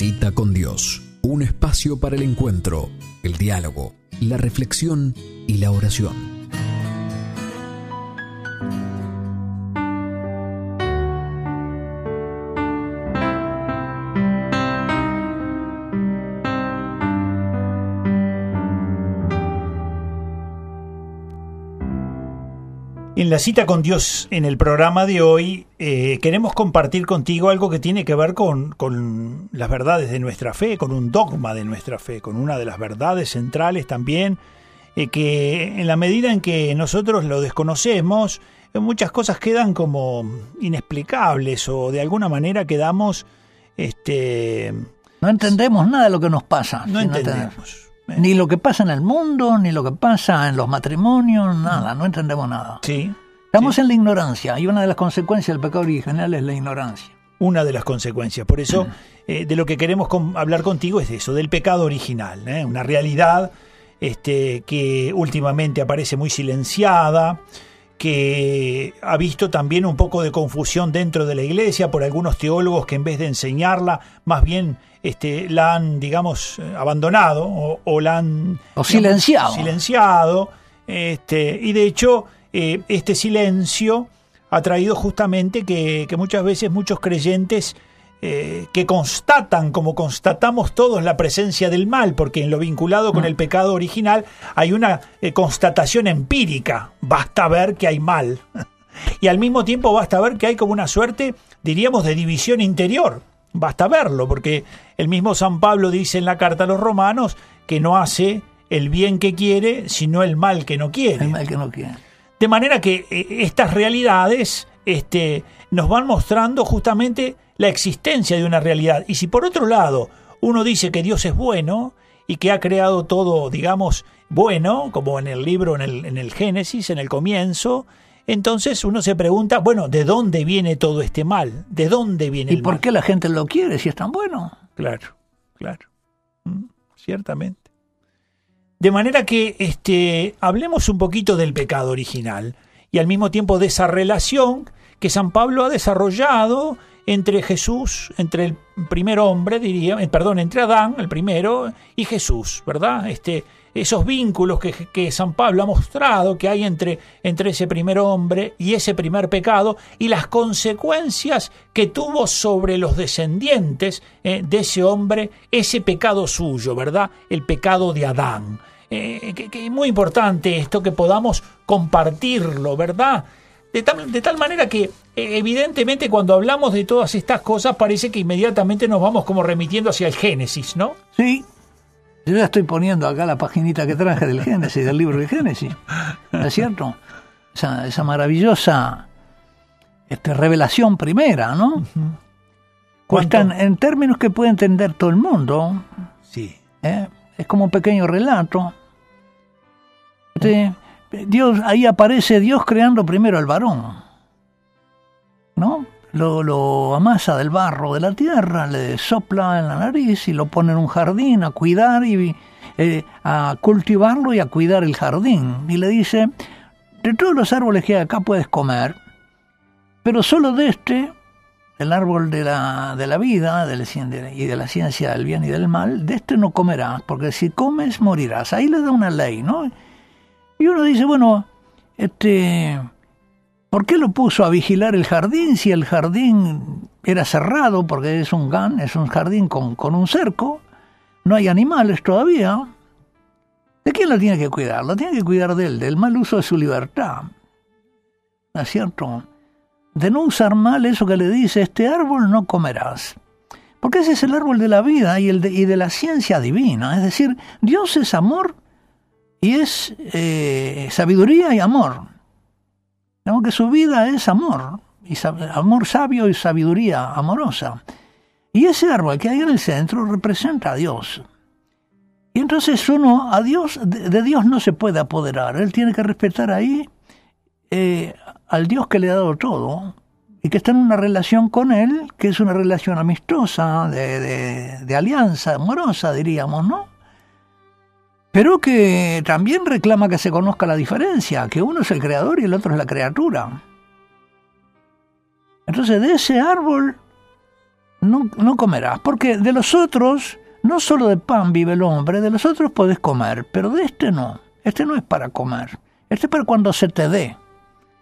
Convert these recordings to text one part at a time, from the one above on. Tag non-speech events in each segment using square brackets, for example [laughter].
Cita con Dios, un espacio para el encuentro, el diálogo, la reflexión y la oración. Cita con Dios en el programa de hoy eh, queremos compartir contigo algo que tiene que ver con, con, las verdades de nuestra fe, con un dogma de nuestra fe, con una de las verdades centrales también, eh, que en la medida en que nosotros lo desconocemos, eh, muchas cosas quedan como inexplicables o de alguna manera quedamos... Este, no entendemos nada de lo que nos pasa. No entendemos. Ni lo que pasa en el mundo, ni lo que pasa en los matrimonios, nada, no entendemos nada. Sí. Estamos en la ignorancia y una de las consecuencias del pecado original es la ignorancia. Una de las consecuencias. Por eso, eh, de lo que queremos hablar contigo es de eso, del pecado original, ¿eh? una realidad este, que últimamente aparece muy silenciada, que ha visto también un poco de confusión dentro de la iglesia por algunos teólogos que en vez de enseñarla, más bien este, la han, digamos, abandonado o, la han... silenciado. silenciado. Este, y de hecho, eh, este silencio ha traído justamente que, que muchas veces muchos creyentes eh, que constatan, como constatamos todos, la presencia del mal, porque en lo vinculado con mm. el pecado original hay una eh, constatación empírica, basta ver que hay mal. [laughs] y al mismo tiempo basta ver que hay como una suerte, diríamos, de división interior. Basta verlo, porque el mismo San Pablo dice en la carta a los romanos que no hace el bien que quiere, sino el mal que no quiere. El mal que no quiere. De manera que eh, estas realidades este, nos van mostrando justamente la existencia de una realidad. Y si por otro lado uno dice que Dios es bueno y que ha creado todo, digamos, bueno, como en el libro, en el, en el Génesis, en el comienzo, entonces uno se pregunta, bueno, ¿de dónde viene todo este mal? ¿De dónde viene ¿Y por qué la gente lo quiere si es tan bueno? Claro, claro. Mm, ciertamente. De manera que este, hablemos un poquito del pecado original y al mismo tiempo de esa relación que San Pablo ha desarrollado entre Jesús, entre el primer hombre, diría, eh, perdón, entre Adán, el primero, y Jesús, ¿verdad? Este, esos vínculos que, que, San Pablo ha mostrado que hay entre, entre ese primer hombre y ese primer pecado y las consecuencias que tuvo sobre los descendientes eh, de ese hombre, ese pecado suyo, ¿verdad? El pecado de Adán. Eh, que es muy importante esto que podamos compartirlo, ¿verdad? De tal, manera que eh, evidentemente cuando hablamos de todas estas cosas parece que inmediatamente nos vamos como remitiendo hacia el Génesis, ¿no? Sí. Yo ya estoy poniendo acá la paginita que traje del Génesis, del libro de Génesis. ¿No es cierto? Esa, maravillosa este, revelación primera, ¿no? en, términos que puede entender todo el mundo. Sí. ¿eh? Es como un pequeño relato. Este, Dios, ahí aparece Dios creando primero al varón. ¿No? Lo, amasa del barro de la tierra, le sopla en la nariz y lo pone en un jardín a cuidar y eh, a cultivarlo y a cuidar el jardín. Y le dice, de todos los árboles que hay acá puedes comer, pero solo de este, el árbol de la, de la vida y de la ciencia del bien y del mal, de este no comerás, porque si comes morirás. Ahí le da una ley, ¿no? Y uno dice, bueno, este, ¿por qué lo puso a vigilar el jardín si el jardín era cerrado? Porque es un gan, es un jardín con, con un cerco, no hay animales todavía. ¿De quién lo tiene que cuidar? Lo tiene que cuidar de él, del mal uso de su libertad. ¿No es cierto? De no usar mal eso que le dice, este árbol no comerás. Porque ese es el árbol de la vida y, el y de la ciencia divina. Es decir, Dios es amor y es eh, sabiduría y amor. Digamos que su vida es amor, y amor sabio y sabiduría amorosa. Y ese árbol que hay en el centro representa a Dios. Y entonces uno, a Dios, de, Dios no se puede apoderar. Él tiene que respetar ahí eh, al Dios que le ha dado todo y que está en una relación con Él, que es una relación amistosa, de alianza amorosa, diríamos, ¿no? Pero que también reclama que se conozca la diferencia, que uno es el creador y el otro es la criatura. Entonces de ese árbol no, no comerás, porque de los otros, no solo de pan vive el hombre, de los otros podés comer, pero de este no. Este no es para comer, este es para cuando se te dé.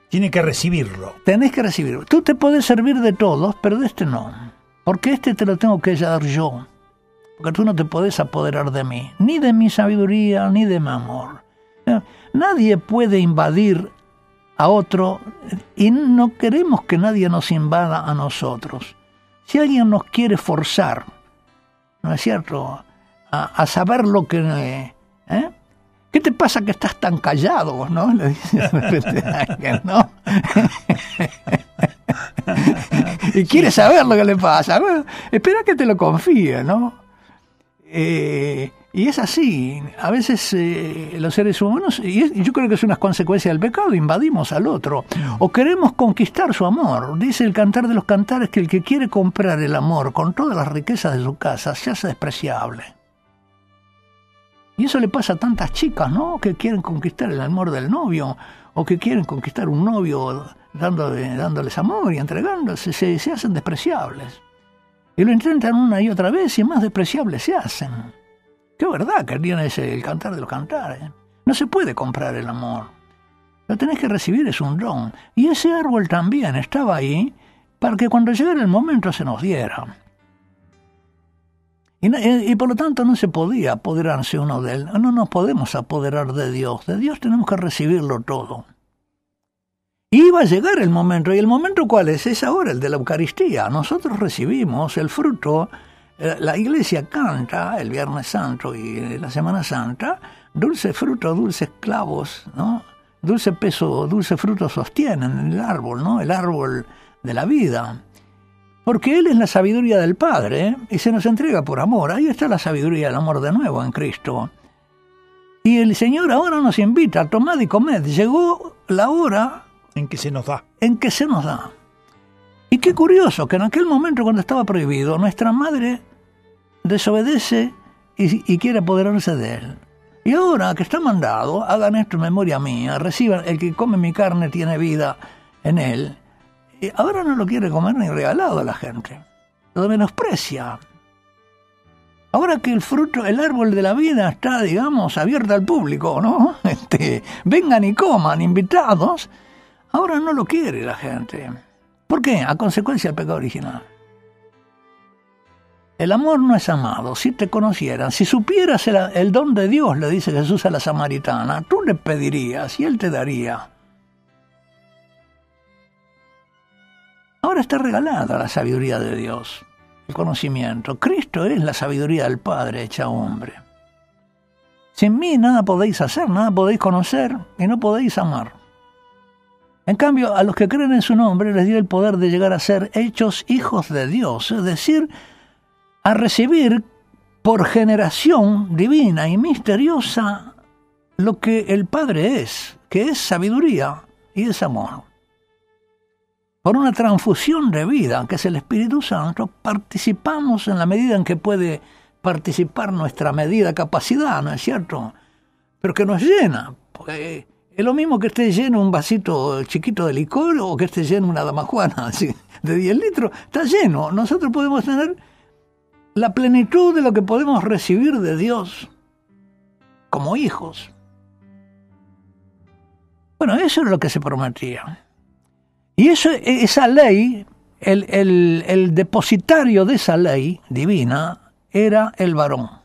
Tiene que recibirlo. Tenés que recibirlo. Tú te podés servir de todos, pero de este no. Porque este te lo tengo que dar yo. Porque tú no te podés apoderar de mí, ni de mi sabiduría, ni de mi amor. Nadie puede invadir a otro y no queremos que nadie nos invada a nosotros. Si alguien nos quiere forzar, ¿no es cierto?, a, saber lo que... ¿eh? ¿Qué te pasa que estás tan callado? ¿No? Le dice de repente a alguien, ¿no? [laughs] y quiere saber lo que le pasa. espera que te lo confíe, ¿no? Eh, y es así, a veces eh, los seres humanos, y, yo creo que es una consecuencia del pecado, invadimos al otro, o queremos conquistar su amor. Dice el cantar de los cantares que el que quiere comprar el amor con todas las riquezas de su casa se hace despreciable. Y eso le pasa a tantas chicas, ¿no? Que quieren conquistar el amor del novio, o que quieren conquistar un novio dándole, dándoles amor y entregándose, se, se hacen despreciables. Y lo intentan una y otra vez y más despreciables se hacen. Qué verdad que tiene ese el cantar de los cantares. No se puede comprar el amor. Lo tenés que recibir, es un don. Y ese árbol también estaba ahí para que cuando llegara el momento se nos diera. Y, y, por lo tanto no se podía apoderarse uno de él. No nos podemos apoderar de Dios. De Dios tenemos que recibirlo todo. Iba a llegar el momento. ¿Y el momento cuál es? Es ahora el de la Eucaristía. Nosotros recibimos el fruto eh, la iglesia canta el Viernes Santo y la Semana Santa, dulce fruto, dulces clavos, ¿no? Dulce peso, dulce fruto sostienen el árbol, ¿no? El árbol de la vida. Porque Él es la sabiduría del Padre ¿eh? y se nos entrega por amor. Ahí está la sabiduría, el amor de nuevo en Cristo. Y el Señor ahora nos invita, tomad y comed. Llegó la hora en que se nos da. En que se nos da. Y qué curioso que en aquel momento cuando estaba prohibido, nuestra madre desobedece y, quiere apoderarse de él. Y ahora que está mandado, hagan esto en memoria mía, reciban, el que come mi carne tiene vida en él. Ahora no lo quiere comer ni regalado a la gente. Lo menosprecia. Ahora que el fruto, el árbol de la vida está, digamos, abierto al público, ¿no? [laughs] Este, vengan y coman, invitados. Ahora no lo quiere la gente. ¿Por qué? A consecuencia del pecado original. El amor no es amado. Si te conocieran, si supieras el, don de Dios, le dice Jesús a la samaritana, tú le pedirías y él te daría. Ahora está regalada la sabiduría de Dios, el conocimiento. Cristo es la sabiduría del Padre hecha hombre. Sin mí nada podéis hacer, nada podéis conocer y no podéis amar. En cambio, a los que creen en su nombre les dio el poder de llegar a ser hechos hijos de Dios, es decir, a recibir por generación divina y misteriosa lo que el Padre es, que es sabiduría y es amor. Por una transfusión de vida, que es el Espíritu Santo, participamos en la medida en que puede participar nuestra medida capacidad, ¿no es cierto? Pero que nos llena. Porque es lo mismo que esté lleno un vasito chiquito de licor o que esté lleno una damajuana [laughs] de 10 litros. Está lleno. Nosotros podemos tener la plenitud de lo que podemos recibir de Dios como hijos. Bueno, eso es lo que se prometía. Y esa ley, el, depositario de esa ley divina era el varón.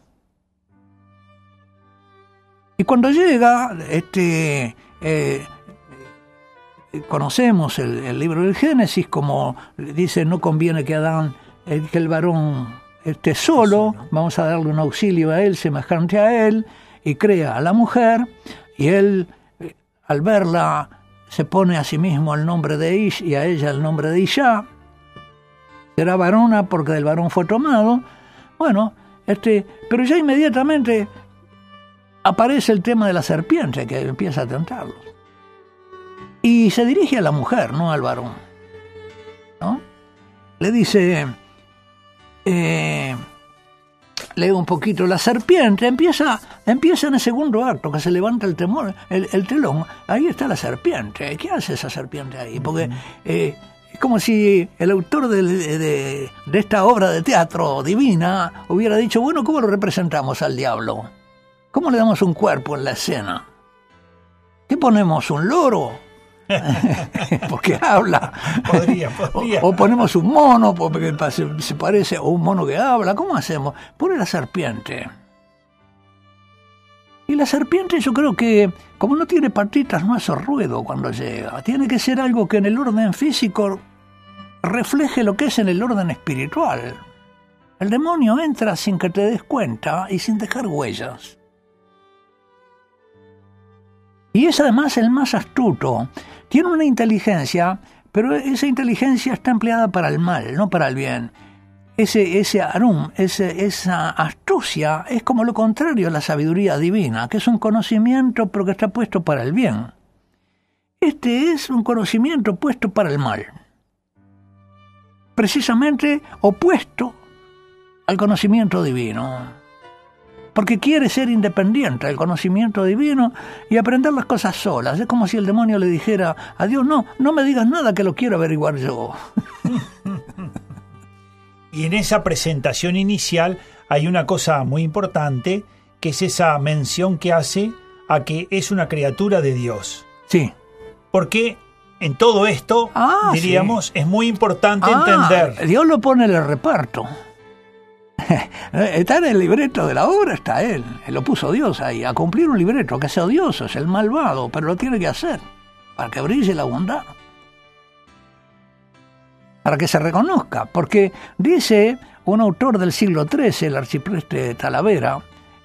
Y cuando llega, este, eh, conocemos el, libro del Génesis, como dice, no conviene que Adán, eh, que el varón esté solo, vamos a darle un auxilio a él semejante a él, y crea a la mujer, y él, eh, al verla, se pone a sí mismo el nombre de Ish y a ella el nombre de Isha. Será varona porque del varón fue tomado. Bueno, este, pero ya inmediatamente aparece el tema de la serpiente que empieza a tentarlos. Y se dirige a la mujer, no al varón. ¿no? Le dice, eh, leo un poquito, la serpiente empieza, empieza en el segundo acto, que se levanta el temor, el, telón, ahí está la serpiente, ¿qué hace esa serpiente ahí? Porque eh, Es como si el autor de, de- de esta obra de teatro divina hubiera dicho, bueno, ¿cómo lo representamos al diablo? ¿Cómo le damos un cuerpo en la escena? ¿Qué ponemos? ¿Un loro? [laughs] porque habla. Podría, podría. O, o ponemos un mono porque se, se parece, o un mono que habla. ¿Cómo hacemos? Pone la serpiente. Y la serpiente yo creo que, como no tiene patitas, no hace ruido cuando llega. Tiene que ser algo que en el orden físico refleje lo que es en el orden espiritual. El demonio entra sin que te des cuenta y sin dejar huellas. Y es además el más astuto. Tiene una inteligencia, pero esa inteligencia está empleada para el mal, no para el bien. Ese, ese arum, ese, esa astucia es como lo contrario a la sabiduría divina, que es un conocimiento pero que está puesto para el bien. Este es un conocimiento puesto para el mal. Precisamente opuesto al conocimiento divino porque quiere ser independiente del conocimiento divino y aprender las cosas solas. Es como si el demonio le dijera a Dios, no, no me digas nada que lo quiero averiguar yo. [laughs] Y en esa presentación inicial hay una cosa muy importante, que es esa mención que hace a que es una criatura de Dios. Sí. Porque en todo esto, Ah, diríamos, es muy importante Ah, entender. Dios lo pone en el reparto. [laughs] Está en el libreto de la obra, está él. Él Lo puso Dios ahí, a cumplir un libreto que es odioso, es el malvado, pero lo tiene que hacer para que brille la bondad. Para que se reconozca, porque dice un autor del siglo XIII, el arcipreste Talavera,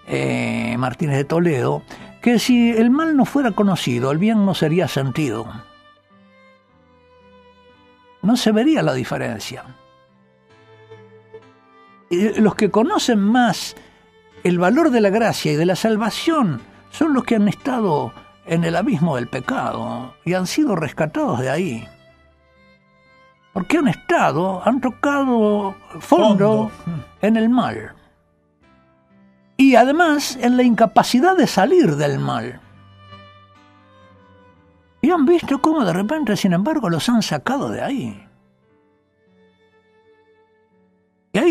eh, Martínez de Toledo, que si el mal no fuera conocido, el bien no sería sentido. No se vería la diferencia los que conocen más el valor de la gracia y de la salvación son los que han estado en el abismo del pecado y han sido rescatados de ahí. Porque han estado, han tocado fondo, Fondo. en el mal. Y además en la incapacidad de salir del mal. Y han visto cómo de repente, sin embargo, los han sacado de ahí.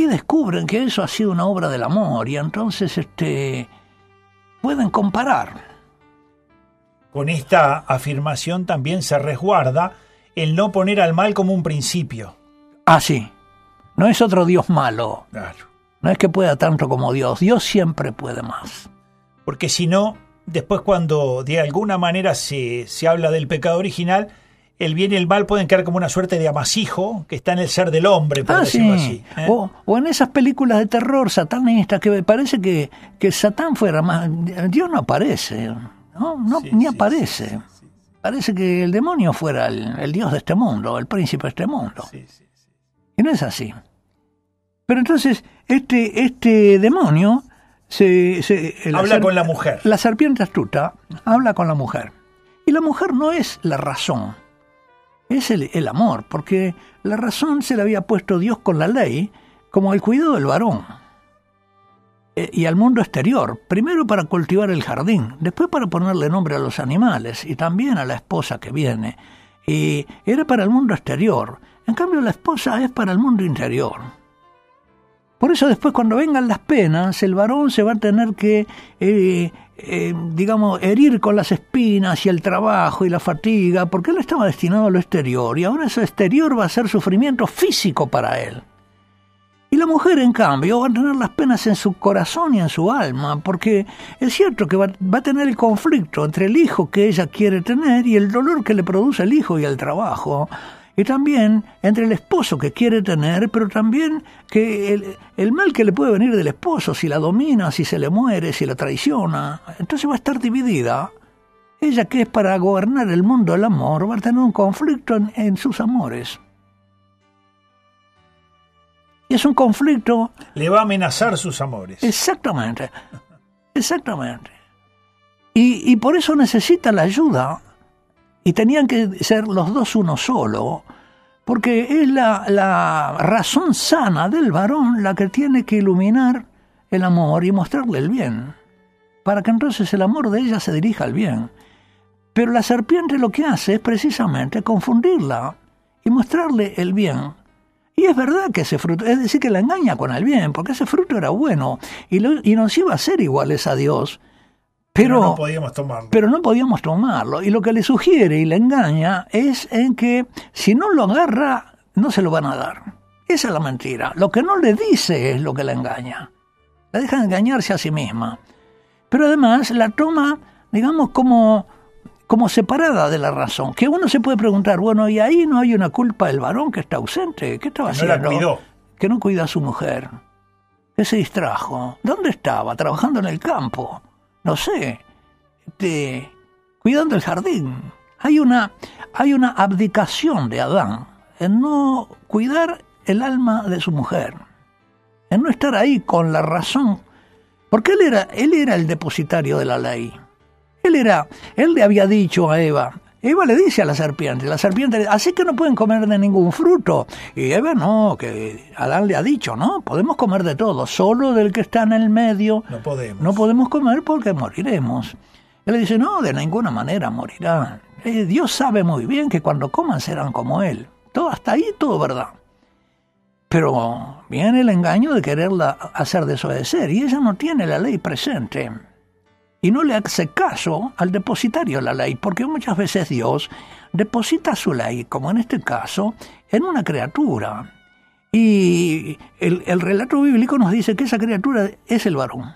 Descubren que eso ha sido una obra del amor y entonces este pueden comparar. Con esta afirmación también se resguarda el no poner al mal como un principio. Ah, sí. No es otro Dios malo. Claro. No es que pueda tanto como Dios. Dios siempre puede más. Porque si no, después cuando de alguna manera se, se habla del pecado original, el bien y el mal pueden quedar como una suerte de amasijo que está en el ser del hombre, por Ah, decirlo sí. así. ¿eh? O, o en esas películas de terror satanistas que me parece que, que Satán fuera más... Dios no aparece. No, no Sí, ni sí, aparece. Parece que el demonio fuera el, el Dios de este mundo, el príncipe de este mundo. Y no es así. Pero entonces, este, este demonio se, se- Habla ser- con la mujer. La serpiente astuta habla con la mujer. Y la mujer no es la razón, es el, el amor, porque la razón se la había puesto Dios con la ley como el cuidado del varón eh, y al mundo exterior, primero para cultivar el jardín, después para ponerle nombre a los animales y también a la esposa que viene. Y era para el mundo exterior, en cambio la esposa es para el mundo interior. Por eso después cuando vengan las penas, el varón se va a tener que, eh, eh, digamos, herir con las espinas y el trabajo y la fatiga, porque él estaba destinado a lo exterior y ahora ese exterior va a ser sufrimiento físico para él. Y la mujer, en cambio, va a tener las penas en su corazón y en su alma, porque es cierto que va, va a tener el conflicto entre el hijo que ella quiere tener y el dolor que le produce el hijo y el trabajo. Y también entre el esposo que quiere tener, pero también que el, el mal que le puede venir del esposo, si la domina, si se le muere, si la traiciona. Entonces va a estar dividida. Ella que es para gobernar el mundo del amor, va a tener un conflicto en, en sus amores. Y es un conflicto Le va a amenazar sus amores. Exactamente, exactamente. Y, y por eso necesita la ayuda, y tenían que ser los dos uno solo, porque es la, la razón sana del varón la que tiene que iluminar el amor y mostrarle el bien, para que entonces el amor de ella se dirija al bien. Pero la serpiente lo que hace es precisamente confundirla y mostrarle el bien. Y es verdad que ese fruto, es decir, que la engaña con el bien, porque ese fruto era bueno y, lo- y nos iba a ser iguales a Dios. Pero, no podíamos tomarlo. pero no podíamos tomarlo. Y lo que le sugiere y le engaña es en que si no lo agarra, no se lo van a dar. Esa es la mentira. Lo que no le dice es lo que la engaña. La deja engañarse a sí misma. Pero además la toma, digamos, como, como separada de la razón. Que uno se puede preguntar, bueno, ¿y ahí no hay una culpa del varón que está ausente? ¿Qué estaba Que no la haciendo? cuidó. Que no cuida a su mujer. Que se distrajo. ¿Dónde estaba? Trabajando en el campo. No sé. Este, cuidando el jardín. Hay una, hay una abdicación de Adán en no cuidar el alma de su mujer, en no estar ahí con la razón, porque él era, él era el depositario de la ley. Él era, él le había dicho a Eva, Eva le dice a la serpiente, la serpiente, así que no pueden comer de ningún fruto. Y Eva no, que Adán le ha dicho, no, podemos comer de todo, solo del que está en el medio. No podemos. No podemos comer porque moriremos. Él le dice, no, de ninguna manera morirán. Eh, Dios sabe muy bien que cuando coman serán como Él. Todo hasta ahí, todo verdad. Pero viene el engaño de quererla hacer desobedecer y ella no tiene la ley presente. Y no le hace caso al depositario de la ley, porque muchas veces Dios deposita su ley, como en este caso, en una criatura. Y el, el relato bíblico nos dice que esa criatura es el varón.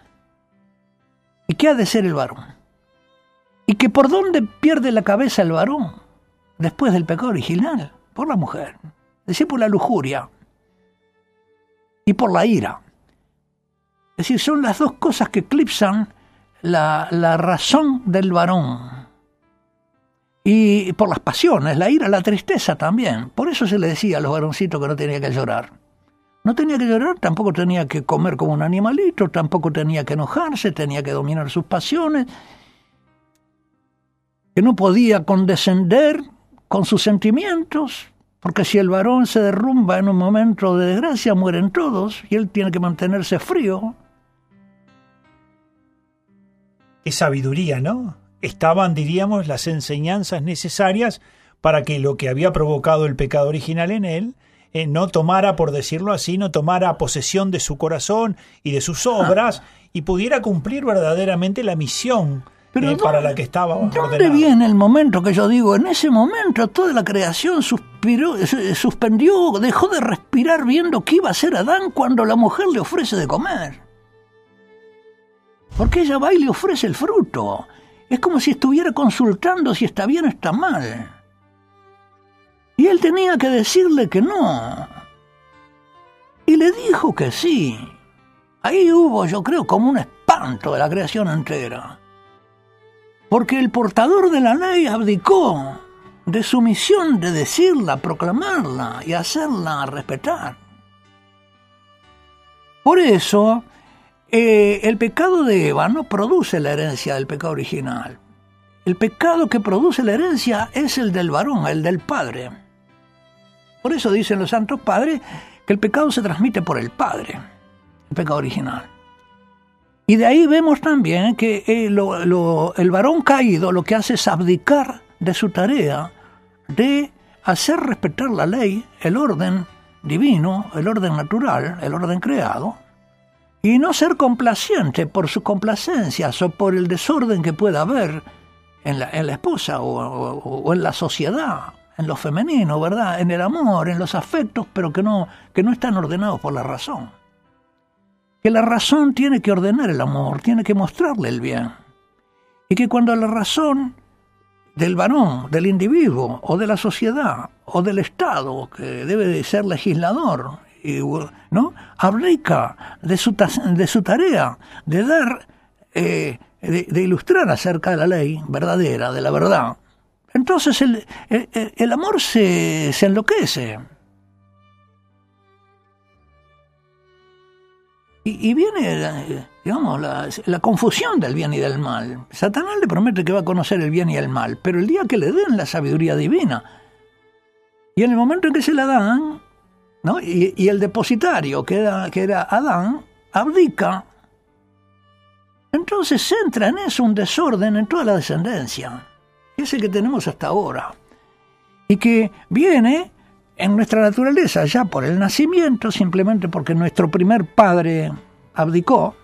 ¿Y qué ha de ser el varón? Y que por dónde pierde la cabeza el varón después del pecado original, por la mujer, es decir, por la lujuria y por la ira. Es decir, son las dos cosas que eclipsan la, la razón del varón. Y por las pasiones, la ira, la tristeza también. Por eso se le decía a los varoncitos que no tenía que llorar. No tenía que llorar, tampoco tenía que comer como un animalito, tampoco tenía que enojarse, tenía que dominar sus pasiones, que no podía condescender con sus sentimientos, porque si el varón se derrumba en un momento de desgracia, mueren todos, y él tiene que mantenerse frío. Qué sabiduría, ¿no? Estaban, diríamos, las enseñanzas necesarias para que lo que había provocado el pecado original en él eh, no tomara, por decirlo así, no tomara posesión de su corazón y de sus obras y pudiera cumplir verdaderamente la misión Pero eh, ¿dó- para la que estaba ¿Dónde ordenada. viene el momento que yo digo? En ese momento toda la creación suspiró, suspendió, dejó de respirar viendo qué iba a hacer Adán cuando la mujer le ofrece de comer. Porque ella va y le ofrece el fruto. Es como si estuviera consultando si está bien o está mal. Y él tenía que decirle que no. Y le dijo que sí. Ahí hubo, yo creo, como un espanto de la creación entera porque el portador de la ley abdicó de su misión de decirla, proclamarla y hacerla respetar. Por eso, eh, el pecado de Eva no produce la herencia del pecado original. El pecado que produce la herencia es el del varón, el del padre. Por eso dicen los santos padres que el pecado se transmite por el padre, el pecado original. Y de ahí vemos también que eh, el varón caído lo que hace es abdicar de su tarea de hacer respetar la ley, el orden divino, el orden natural, el orden creado, y no ser complaciente por sus complacencias o por el desorden que pueda haber en la, en la esposa o, o- en la sociedad, en lo femenino, ¿verdad? En el amor, en los afectos, pero que no, que no están ordenados por la razón que la razón tiene que ordenar el amor, tiene que mostrarle el bien. Y que cuando la razón del varón, del individuo, o de la sociedad, o del Estado, que debe de ser legislador, ¿no? abdica de su, de su tarea de dar, eh, de, ilustrar acerca de la ley verdadera, de la verdad, entonces el, el- amor se, se enloquece. Y, y viene, digamos, la, la confusión del bien y del mal. Satanás le promete que va a conocer el bien y el mal, pero el día que le den la sabiduría divina, y en el momento en que se la dan, ¿no? y, y el depositario, que era, que era Adán, abdica, entonces entra en eso un desorden en toda la descendencia, que es el que tenemos hasta ahora, y que viene en nuestra naturaleza, ya por el nacimiento, simplemente porque nuestro primer padre abdicó,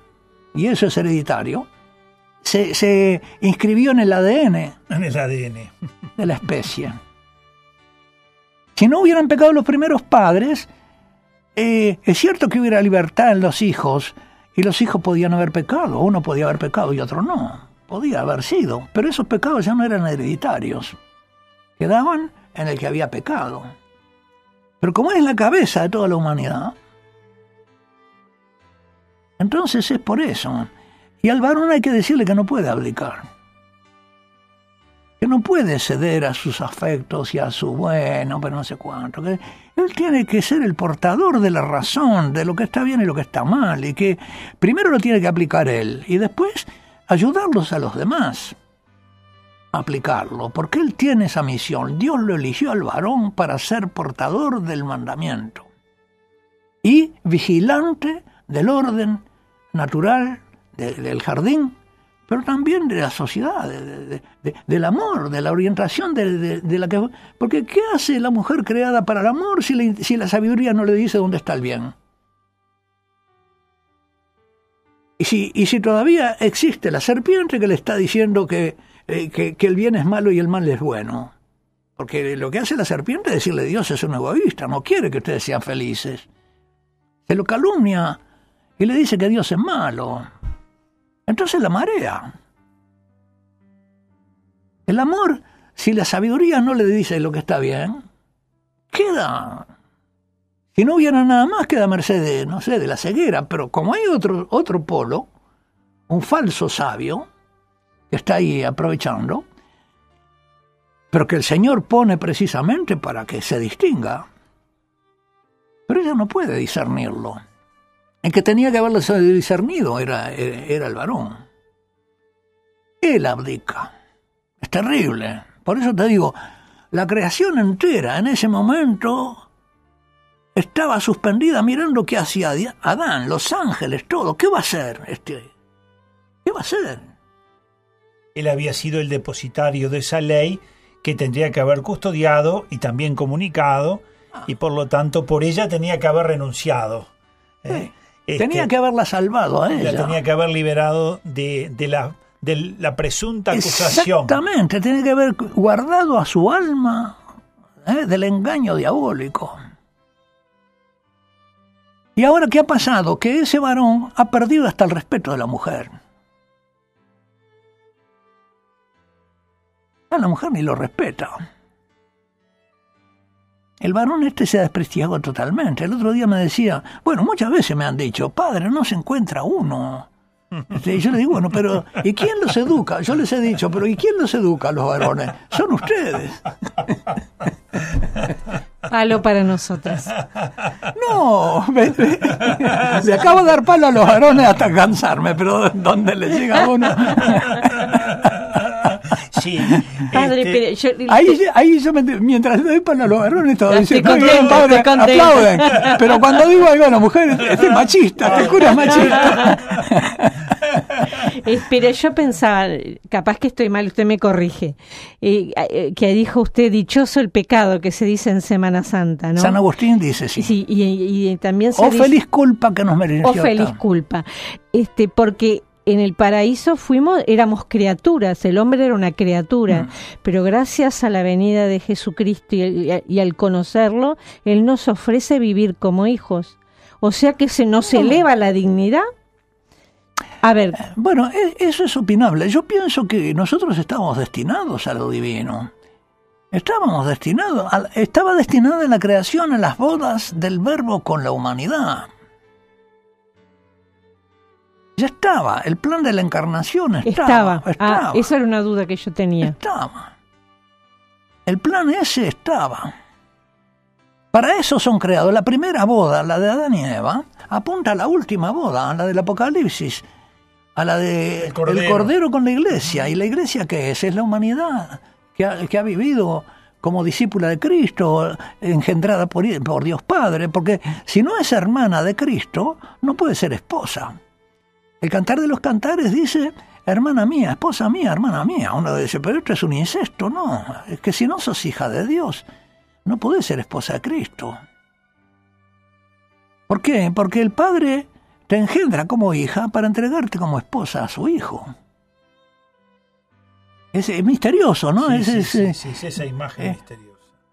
y eso es hereditario, se, se inscribió en el ADN En el ADN. de la especie. Si no hubieran pecado los primeros padres, eh, es cierto que hubiera libertad en los hijos, y los hijos podían haber pecado, uno podía haber pecado y otro no, podía haber sido, pero esos pecados ya no eran hereditarios, quedaban en el que había pecado. Pero como es la cabeza de toda la humanidad, entonces es por eso. Y al varón hay que decirle que no puede abdicar. Que no puede ceder a sus afectos y a su bueno, pero no sé cuánto. Que él tiene que ser el portador de la razón, de lo que está bien y lo que está mal. Y que primero lo tiene que aplicar él y después ayudarlos a los demás a aplicarlo. Porque él tiene esa misión. Dios lo eligió al varón para ser portador del mandamiento y vigilante del orden natural de- del jardín, pero también de la sociedad, de- de- de- del amor, de la orientación de, la que... Porque ¿qué hace la mujer creada para el amor si la, si la sabiduría no le dice dónde está el bien? Y si, y si todavía existe la serpiente que le está diciendo que, eh, que, que el bien es malo y el mal es bueno. Porque lo que hace la serpiente es decirle Dios es un egoísta, no quiere que ustedes sean felices. Se lo calumnia y le dice que Dios es malo. Entonces la marea. El amor, si la sabiduría no le dice lo que está bien, queda. Si no hubiera nada más, queda merced de, no sé, de la ceguera. Pero como hay otro, otro polo, un falso sabio, que está ahí aprovechando, pero que el Señor pone precisamente para que se distinga, pero ella no puede discernirlo. El que tenía que haberlo discernido era, era el varón. Él abdica. Es terrible. Por eso te digo, la creación entera en ese momento estaba suspendida mirando qué hacía Adán, los ángeles, todo. ¿Qué va a hacer este? ¿Qué va a hacer? Él había sido el depositario de esa ley que tendría que haber custodiado y también comunicado, y por lo tanto por ella tenía que haber renunciado. ¿eh? Este, Tenía que haberla salvado a ella. La tenía que haber liberado de, de la, de la presunta acusación. Exactamente, tenía que haber guardado a su alma ¿eh? del engaño diabólico. Y ahora, ¿qué ha pasado? Que ese varón ha perdido hasta el respeto de la mujer. A la mujer ni lo respeta. El varón este se ha desprestigiado totalmente. El otro día me decía, bueno, muchas veces me han dicho, padre, no se encuentra uno. Este, Y yo le digo, bueno, pero ¿y quién los educa? Yo les he dicho, pero ¿y quién los educa a los varones? Son ustedes. Palo para nosotros. No, me, me- le acabo de dar palo a los varones hasta cansarme, pero ¿dónde le llega uno? [laughs] Sí, Padre, este, pero yo- Ahí, ahí yo me, mientras le doy palo a los varones, todo dice, estoy "Muy bien, contenta, padre, estoy contenta". aplauden. [laughs] Pero cuando digo algo a la mujer, es machista, este cura es machista. [laughs] Eh, pero yo pensaba, capaz que estoy mal, usted me corrige, eh, eh, que dijo usted, dichoso el pecado que se dice en Semana Santa, ¿no? San Agustín dice sí. Sí, y, y también se O dice- feliz culpa que nos mereció. o feliz tal. culpa. Este, porque en el paraíso fuimos, éramos criaturas, el hombre era una criatura, Mm. pero gracias a la venida de Jesucristo y, al conocerlo, Él nos ofrece vivir como hijos. O sea que se nos eleva la dignidad. A ver, Bueno, e- eso es opinable. Yo pienso que nosotros estamos destinados a lo divino. Estábamos destinados, a- estaba destinada en la creación a las bodas del verbo con la humanidad. Ya estaba, el plan de la encarnación estaba. estaba. Ah, esa era una duda que yo tenía. Estaba. El plan ese estaba. Para eso son creados. La primera boda, la de Adán y Eva, apunta a la última boda, a la del Apocalipsis, a la de El Cordero. el Cordero con la iglesia. ¿Y la iglesia qué es? Es la humanidad que ha, que ha vivido como discípula de Cristo, engendrada por, por Dios Padre, porque si no es hermana de Cristo, no puede ser esposa. El cantar de los cantares dice, hermana mía, esposa mía, hermana mía. Uno dice, pero esto es un incesto. No, es que si no sos hija de Dios, no podés ser esposa de Cristo. ¿Por qué? Porque el padre te engendra como hija para entregarte como esposa a su hijo. Es, es misterioso, ¿no? Sí, Es- sí, es, sí, sí, es esa imagen eh, misteriosa.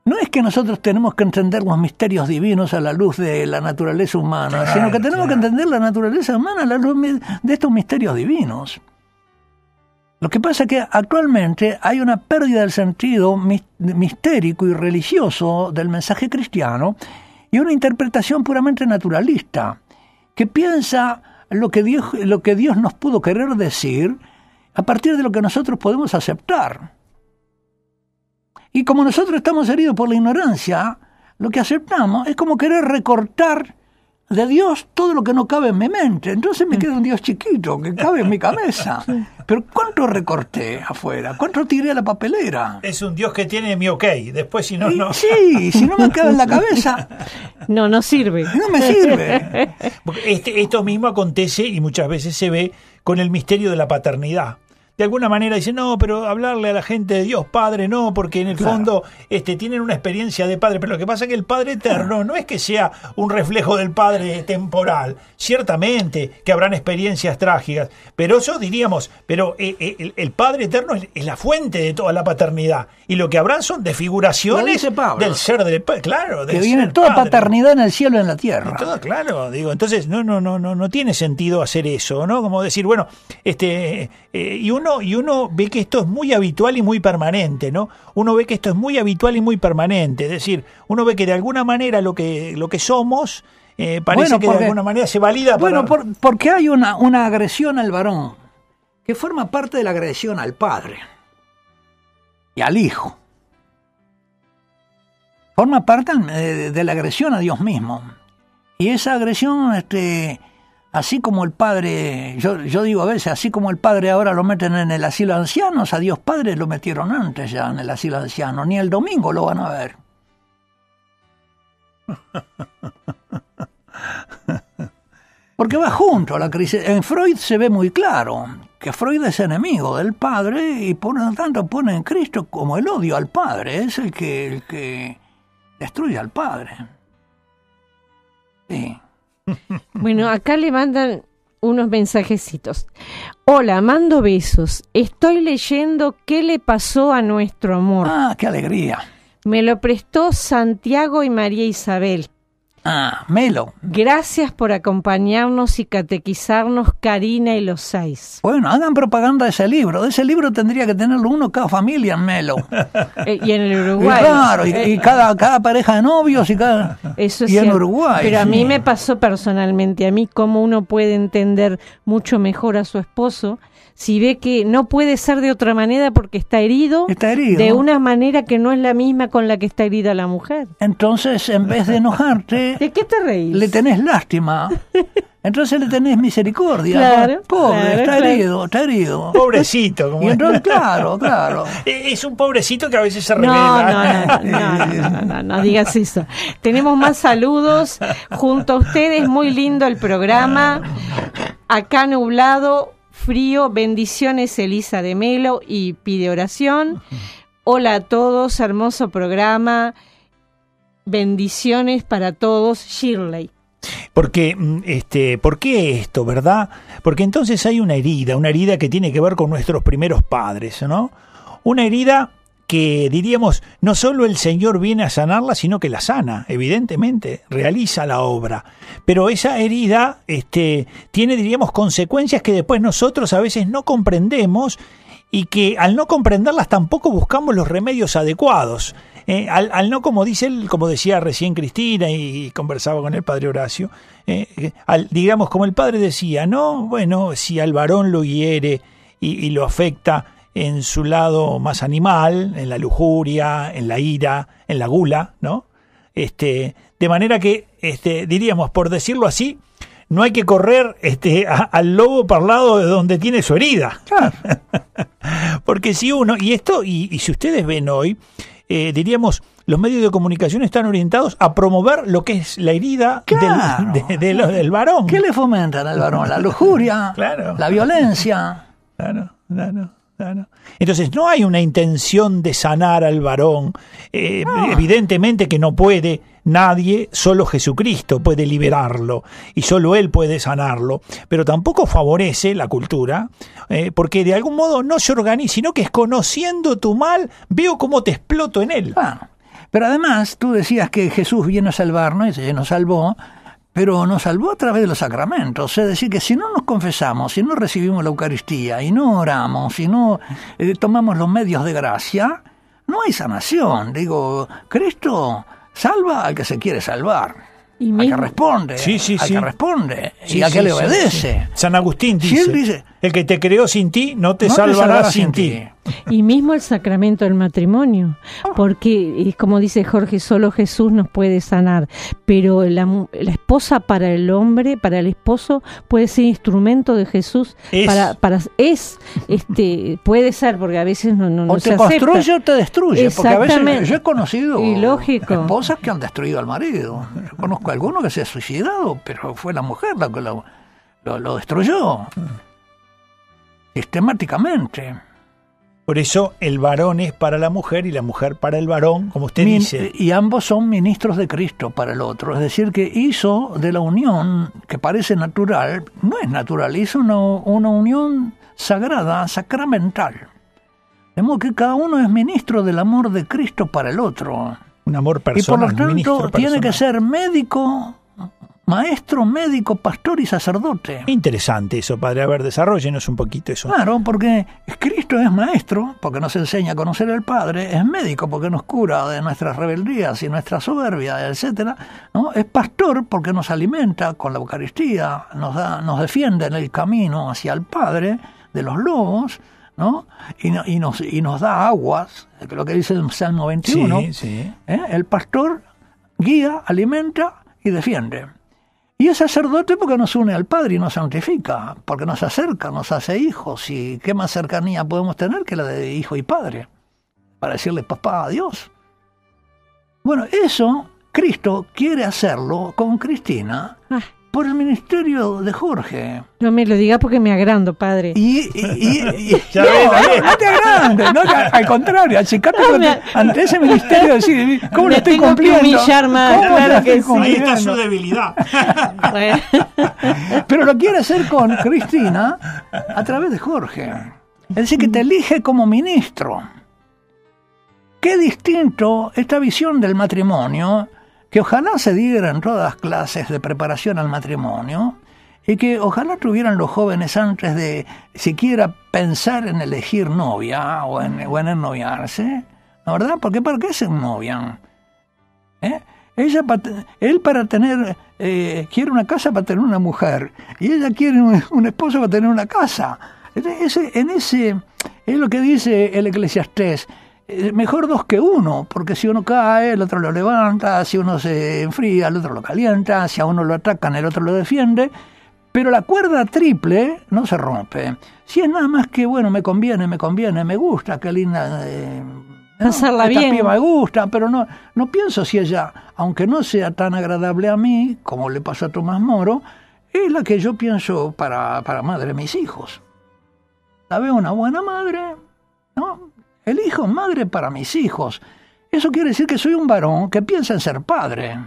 No es que nosotros tenemos que entender los misterios divinos a la luz de la naturaleza humana, Claro, sino que tenemos claro. que entender la naturaleza humana a la luz de estos misterios divinos. Lo que pasa es que actualmente hay una pérdida del sentido mis- mistérico y religioso del mensaje cristiano y una interpretación puramente naturalista, que piensa lo que Dios, lo que Dios nos pudo querer decir a partir de lo que nosotros podemos aceptar. Y como nosotros estamos heridos por la ignorancia, lo que aceptamos es como querer recortar de Dios todo lo que no cabe en mi mente. Entonces me queda un Dios chiquito que cabe en mi cabeza. [laughs] Pero ¿cuánto recorté afuera? ¿Cuánto tiré a la papelera? Es un Dios que tiene mi ok. Después, si no, Y no. Sí, si no me cabe en la cabeza, [laughs] No, no sirve. no me sirve. Porque Este, esto mismo acontece y muchas veces se ve con el misterio de la paternidad. De alguna manera dicen, no, pero hablarle a la gente de Dios Padre, no, porque en el Claro. fondo este, tienen una experiencia de Padre. Pero lo que pasa es que el Padre eterno no es que sea un reflejo del Padre temporal. Ciertamente que habrán experiencias trágicas, pero eso diríamos, pero eh, eh, el, Padre eterno es, es la fuente de toda la paternidad. Y lo que habrán son desfiguraciones del ser del Padre. Claro, del Que viene ser toda padre. paternidad en el cielo y en la tierra. Todo claro, digo, entonces no, no, no, no, no tiene sentido hacer eso, ¿no? Como decir, bueno, este, eh, y uno, y uno ve que esto es muy habitual y muy permanente, ¿no? Uno ve que esto es muy habitual y muy permanente, es decir, uno ve que de alguna manera lo que, lo que somos eh, parece Bueno, que porque- de alguna manera se valida Bueno, para- por- porque hay una, una agresión al varón que forma parte de la agresión al padre y al hijo. Forma parte eh, de la agresión a Dios mismo. Y esa agresión, este, así como el padre, yo, digo a veces, así como el padre ahora lo meten en el asilo de ancianos, a Dios Padre lo metieron antes ya en el asilo de ancianos, ni el domingo lo van a ver. [laughs] Porque va junto a la crisis. En Freud se ve muy claro que Freud es enemigo del padre y por lo tanto pone en Cristo como el odio al padre. Es el que, el que destruye al padre. Bueno, acá le mandan unos mensajecitos. Hola, mando besos. Estoy leyendo qué le pasó a nuestro amor. Ah, qué alegría. Me lo prestó Santiago y María Isabel. Ah, Melo. Gracias por acompañarnos y catequizarnos, Karina y los seis. Bueno, hagan propaganda de ese libro. De ese libro tendría que tenerlo uno cada familia en Melo. [laughs] Eh, y en el Y Uruguay. claro, y, Eh, y cada, cada pareja de novios y cada... Eso es y en. Uruguay. Pero a mí me pasó personalmente, a mí cómo uno puede entender mucho mejor a su esposo si ve que no puede ser de otra manera porque está herido, Está herido. de una manera que no es la misma con la que está herida la mujer. Entonces, en vez de enojarte, [laughs] ¿De qué te reís? le tenés lástima. [laughs] Entonces le tenés misericordia. Claro, Pobre, claro, está claro. herido, está herido. Pobrecito, como Y entonces, claro, claro. [laughs] Eh, es un pobrecito que a veces se No, revela. no, no, no, no, no, no, no digas eso. Tenemos más saludos junto a ustedes, muy lindo el programa. Acá nublado, frío, bendiciones Elisa de Melo y pide oración. [laughs] Hola a todos, hermoso programa. Bendiciones para todos, Shirley. Porque, mm, este, ¿por qué esto, verdad? Porque entonces hay una herida, una herida que tiene que ver con nuestros primeros padres, ¿no? Una herida que diríamos, no solo el Señor viene a sanarla, sino que la sana, evidentemente, realiza la obra. Pero esa herida este, tiene, diríamos, consecuencias que después nosotros a veces no comprendemos y que al no comprenderlas tampoco buscamos los remedios adecuados. Eh, al, no, como dice como decía recién Cristina y, conversaba con el padre Horacio, eh, eh, al, digamos, como el padre decía, no, bueno, si al varón lo hiere y lo afecta en su lado más animal, en la lujuria, en la ira, en la gula, ¿no? Este, de manera que, este, diríamos, por decirlo así, no hay que correr este, a- al lobo parlado de donde tiene su herida. [laughs] Porque si uno, y esto, y, y si ustedes ven hoy, eh, diríamos, los medios de comunicación están orientados a promover lo que es la herida del- Claro. [laughs] de- de lo- del varón. ¿Qué le fomentan al varón? La lujuria, Claro. la violencia. Claro, claro. Claro. Entonces no hay una intención de sanar al varón. Eh, Evidentemente que no puede nadie, solo Jesucristo puede liberarlo y solo Él puede sanarlo. Pero tampoco favorece la cultura, eh, porque de algún modo no se organiza, sino que es conociendo tu mal, veo cómo te exploto en él. Ah, pero además, tú decías que Jesús vino a salvarnos y nos salvó, pero nos salvó a través de los sacramentos. Es decir, que si no nos confesamos, si no recibimos la Eucaristía y no oramos, si no eh, tomamos los medios de gracia, no hay sanación. Digo, Cristo salva al que se quiere salvar. Y al que responde, Sí, sí, al sí. que responde Sí, y al que le obedece. sí. San Agustín Si dice, él dice, el que te creó sin ti no te "No salvará sin ti. Y mismo el sacramento del matrimonio, porque como dice Jorge, solo Jesús nos puede sanar, pero la, mu- la esposa para el hombre, para el esposo, puede ser instrumento de Jesús, Es. para, para es, este, puede ser, porque a veces no, no, no o se te acepta. construye o te destruye. Porque a veces Exactamente. yo he conocido Y lógico. esposas que han destruido al marido. Yo conozco a alguno que se ha suicidado, pero fue la mujer la que lo, lo- lo destruyó. Sistemáticamente. Por eso el varón es para la mujer y la mujer para el varón, como usted Min- dice. Y ambos son ministros de Cristo para el otro. Es decir, que hizo de la unión, que parece natural, no es natural, hizo una, una unión sagrada, sacramental. De modo que cada uno es ministro del amor de Cristo para el otro. Un amor Y por personal. lo tanto tiene que personal. ser médico, maestro, médico, pastor y sacerdote. Interesante eso, padre. A ver, desarrollenos un poquito eso. Claro, porque Cristo es maestro, porque nos enseña a conocer al Padre, es médico, porque nos cura de nuestras rebeldías y nuestra soberbia, etcétera, ¿no? Es pastor, porque nos alimenta con la Eucaristía, nos da, nos defiende en el camino hacia el Padre de los lobos, ¿no? Y, no- y nos, y nos da aguas, lo que dice el Salmo 21. sí, sí. ¿eh? El pastor guía, alimenta y defiende. Y es sacerdote porque nos une al Padre y nos santifica, porque nos acerca, nos hace hijos. ¿Y qué más cercanía podemos tener que la de hijo y padre? Para decirle papá a Dios. Bueno, eso Cristo quiere hacerlo con Cristina por el ministerio de Jorge. no me lo diga porque me agrando, padre. Y, y- y- y- [laughs] Ya no, no, no te agrandes, no al contrario, achicate No, ante, me- ante ese ministerio decir, ¿cómo Me lo estoy tengo que cumpliendo? humillar más, ¿Cómo claro lo que estoy sí. Ahí está su debilidad. [laughs] Pero lo quiere hacer con Cristina a través de Jorge. Es decir, que te elige como ministro. Qué distinto esta visión del matrimonio, que ojalá se diera en todas las clases de preparación al matrimonio, y que ojalá tuvieran los jóvenes antes de siquiera pensar en elegir novia o en, o en ennoviarse, ¿no verdad? Porque ¿para qué se ennovian? ¿Eh? Ella él para tener, eh, quiere una casa para tener una mujer, y ella quiere un, esposo para tener una casa. En ese, es lo que dice el eclesiastés, mejor dos que uno, porque si uno cae, el otro lo levanta, si uno se enfría, el otro lo calienta, si a uno lo atacan, el otro lo defiende, pero la cuerda triple no se rompe. Si es nada más que, bueno, me conviene, me conviene, me gusta, qué linda... eh, ¿no? Pasarla Esta bien. me gusta, pero no, no pienso si ella, aunque no sea tan agradable a mí, como le pasó a Tomás Moro, es la que yo pienso para, para madre de mis hijos. La veo una buena madre, ¿no? Elijo madre para mis hijos. Eso quiere decir que soy un varón que piensa en ser padre.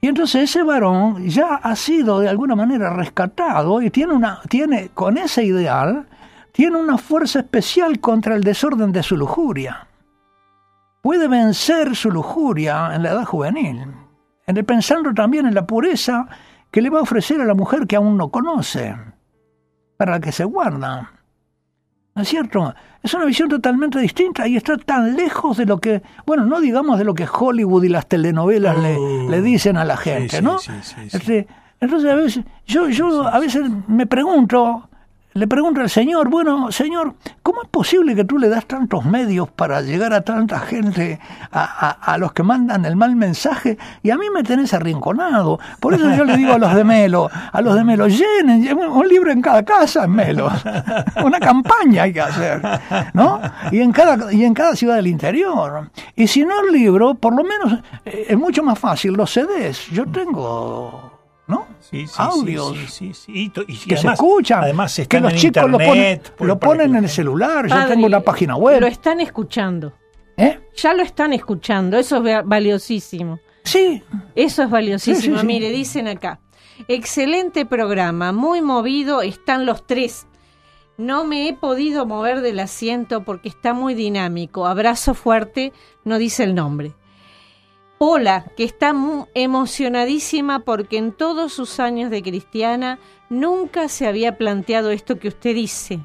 Y entonces ese varón ya ha sido de alguna manera rescatado y tiene una, tiene, con ese ideal, tiene una fuerza especial contra el desorden de su lujuria. Puede vencer su lujuria en la edad juvenil, en el pensando también en la pureza que le va a ofrecer a la mujer que aún no conoce, para la que se guarda. ¿No es cierto? Es una visión totalmente distinta y está tan lejos de lo que, bueno, no digamos de lo que Hollywood y las telenovelas le, Oh, le dicen a la gente, sí, ¿no? sí, sí, sí. Este, entonces a veces, yo, yo a veces me pregunto, le pregunto al Señor, bueno, Señor, ¿cómo es posible que tú le das tantos medios para llegar a tanta gente, a, a- los que mandan el mal mensaje, y a mí me tenés arrinconado? Por eso yo le digo a los de Melo, a los de Melo, llenen, un libro en cada casa en Melo, [laughs] una campaña hay que hacer, ¿no? Y en cada, y en cada ciudad del interior. Y si no el libro, por lo menos eh, es mucho más fácil los CDs. Yo tengo, ¿no? Sí, sí, audios. sí, sí, sí. Y, y- y que se además- escuchan, Además que los en chicos lo ponen, lo ponen en el celular, yo Padre, tengo una página web. Lo están escuchando. ¿Eh? Ya lo están escuchando. Eso es va- valiosísimo. Sí, Eso es valiosísimo. Sí, sí, sí. Mire, dicen acá. Excelente programa, muy movido, están los tres. No me he podido mover del asiento porque está muy dinámico. Abrazo fuerte, no dice el nombre. Pola, que está emocionadísima porque en todos sus años de cristiana nunca se había planteado esto que usted dice.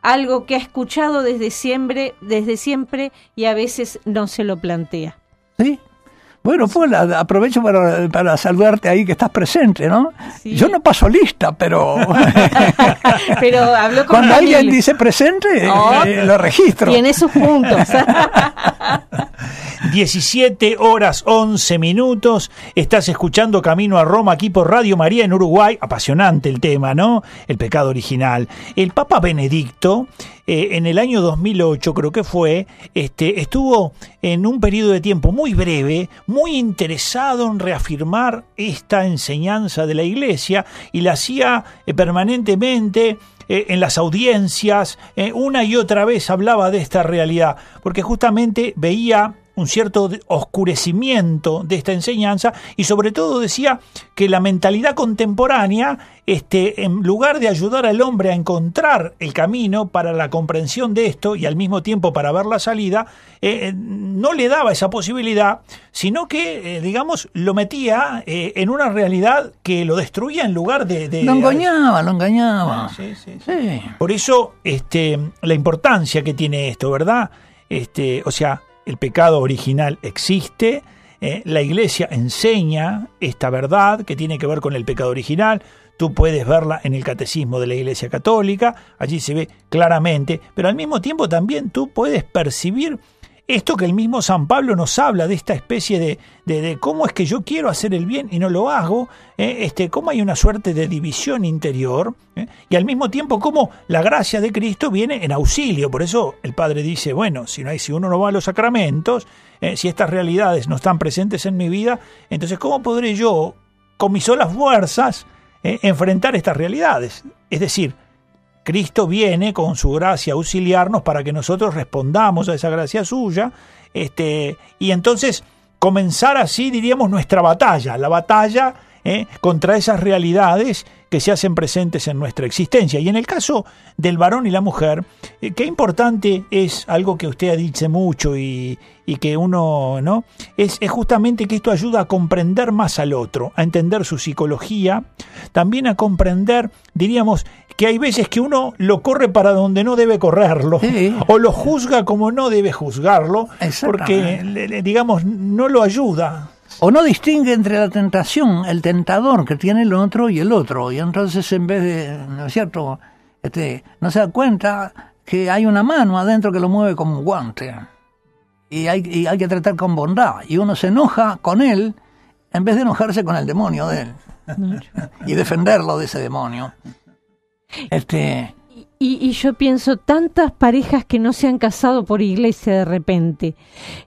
Algo que ha escuchado desde siempre, desde siempre y a veces no se lo plantea. sí. Bueno, pues la- aprovecho para, para saludarte ahí que estás presente, ¿no? Sí. Yo no paso lista, pero [laughs] Pero habló con cuando alguien dice presente, Oh, eh, lo registro. Tiene sus puntos. [laughs] 17 horas 11 minutos. Estás escuchando Camino a Roma aquí por Radio María en Uruguay. Apasionante el tema, ¿no? El pecado original. El Papa Benedicto, eh, en el año 2008, creo que fue, este, estuvo en un periodo de tiempo muy breve, muy interesado en reafirmar esta enseñanza de la Iglesia y la hacía eh, permanentemente eh, en las audiencias, eh, una y otra vez hablaba de esta realidad, porque justamente veía un cierto oscurecimiento de esta enseñanza y sobre todo decía que la mentalidad contemporánea, este, en lugar de ayudar al hombre a encontrar el camino para la comprensión de esto y al mismo tiempo para ver la salida, eh, eh, no le daba esa posibilidad, sino que, eh, digamos, lo metía eh, en una realidad que lo destruía en lugar de... de- Lo engañaba, lo engañaba. Sí, sí, sí. Sí. Por eso, este, la importancia que tiene esto, ¿verdad? Este, o sea, el pecado original existe, eh, la iglesia enseña esta verdad que tiene que ver con el pecado original. Tú puedes verla en el catecismo de la Iglesia Católica, allí se ve claramente, pero al mismo tiempo también tú puedes percibir esto que el mismo San Pablo nos habla de esta especie de, de- cómo es que yo quiero hacer el bien y no lo hago, eh, este, cómo hay una suerte de división interior eh, y al mismo tiempo cómo la gracia de Cristo viene en auxilio. Por eso el Padre dice, bueno, si, no hay, si uno no va a los sacramentos, eh, si estas realidades no están presentes en mi vida, entonces ¿cómo podré yo, con mis solas fuerzas, enfrentar estas realidades? Es decir, Cristo viene con su gracia a auxiliarnos para que nosotros respondamos a esa gracia suya, este, y entonces comenzar así, diríamos, nuestra batalla, la batalla eh, contra esas realidades que se hacen presentes en nuestra existencia. Y en el caso del varón y la mujer, eh, qué importante es algo que usted ha dicho mucho y, y que uno, ¿no? Es, es justamente que esto ayuda a comprender más al otro, a entender su psicología, también a comprender, diríamos, que hay veces que uno lo corre para donde no debe correrlo, Sí. o lo juzga como no debe juzgarlo, porque, digamos, no lo ayuda. O no distingue entre la tentación, el tentador que tiene el otro y el otro. Y entonces en vez de, ¿no es cierto? Este, no se da cuenta que hay una mano adentro que lo mueve como un guante. Y hay, y hay que tratar con bondad. Y uno se enoja con él en vez de enojarse con el demonio de él. [laughs] y defenderlo de ese demonio. Este, Y, y yo pienso tantas parejas que no se han casado por iglesia de repente.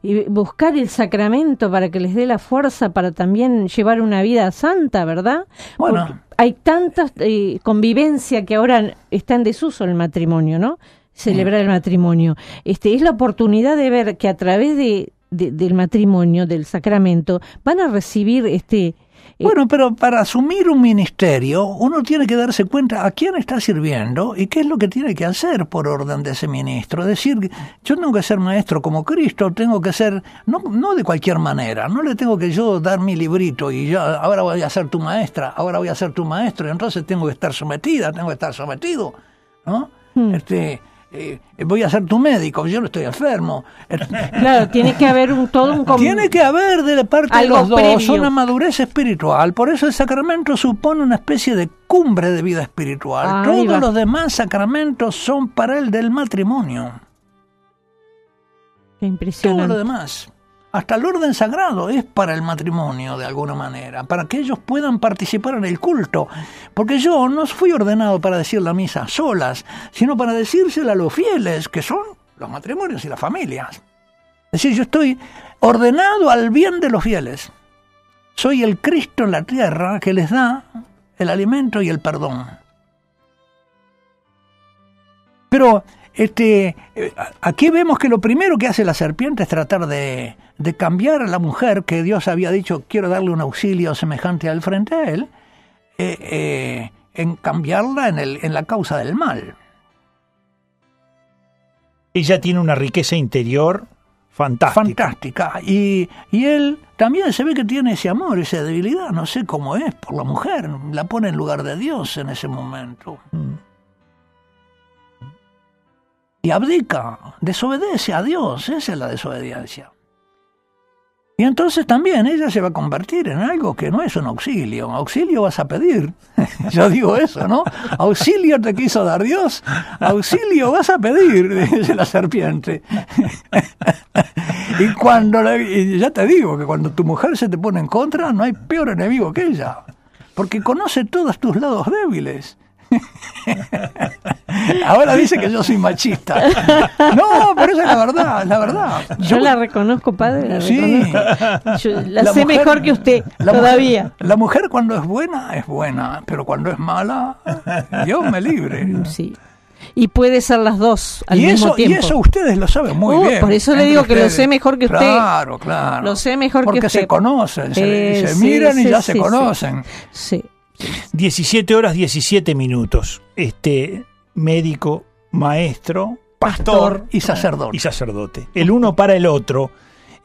Y buscar el sacramento para que les dé la fuerza para también llevar una vida santa, ¿verdad? Bueno. Porque hay tanta eh, convivencia que ahora está en desuso el matrimonio, ¿no? Celebrar el matrimonio. Este, es la oportunidad de ver que a través de, de- del matrimonio, del sacramento, van a recibir este... Bueno, pero para asumir un ministerio, uno tiene que darse cuenta a quién está sirviendo y qué es lo que tiene que hacer por orden de ese ministro. Es decir, yo tengo que ser maestro como Cristo, tengo que ser, no, no de cualquier manera, no le tengo que yo dar mi librito y yo ahora voy a ser tu maestra, ahora voy a ser tu maestro, y entonces tengo que estar sometida, tengo que estar sometido, ¿no? Hmm. Este, eh, voy a ser tu médico, yo no estoy enfermo. [laughs] Claro, tiene que haber un todo un... Tiene que haber de parte Algo de los dos previo. una madurez espiritual. Por eso el sacramento supone una especie de cumbre de vida espiritual. Todos los demás sacramentos son para el del matrimonio. Qué Todo impresionante. lo demás. Hasta el orden sagrado es para el matrimonio de alguna manera, para que ellos puedan participar en el culto. Porque yo no fui ordenado para decir la misa solas, sino para decírsela a los fieles, que son los matrimonios y las familias. Es decir, yo estoy ordenado al bien de los fieles. Soy el Cristo en la tierra que les da el alimento y el perdón. Pero este, eh, aquí vemos que lo primero que hace la serpiente es tratar de, de cambiar a la mujer que Dios había dicho, quiero darle un auxilio semejante al frente a él, eh, eh, en cambiarla en, el, en la causa del mal. Ella tiene una riqueza interior fantástica. Fantástica. Y, y él también se ve que tiene ese amor, esa debilidad, no sé cómo es, por la mujer. La pone en lugar de Dios en ese momento. Mm. Y abdica, desobedece a Dios, esa es la desobediencia. Y entonces también ella se va a convertir en algo que no es un auxilio. Auxilio vas a pedir. [laughs] Yo digo eso, ¿no? Auxilio te quiso dar Dios. Auxilio vas a pedir, [laughs] dice la serpiente. [laughs] y cuando, la- ya te digo que cuando tu mujer se te pone en contra, no hay peor enemigo que ella. Porque conoce todos tus lados débiles. [laughs] Ahora dice que yo soy machista. No, pero esa es la verdad, la verdad. Yo la reconozco, padre. La Sí. reconozco. Yo la, La sé mujer- mejor que usted, La todavía. Mujer, la mujer cuando es buena, es buena, pero cuando es mala, Dios me libre. Sí. Y puede ser las dos al y, mismo eso, y tiempo. eso ustedes lo saben muy Oh, bien. por eso le digo que lo sé mejor que usted. Claro, claro. Lo sé mejor que Porque usted. se conocen, se, Eh, se sí, miran y sí, ya sí, se conocen. Sí. 17 horas 17 minutos. Este médico, maestro, pastor Y sacerdote. y sacerdote. El uno para el otro,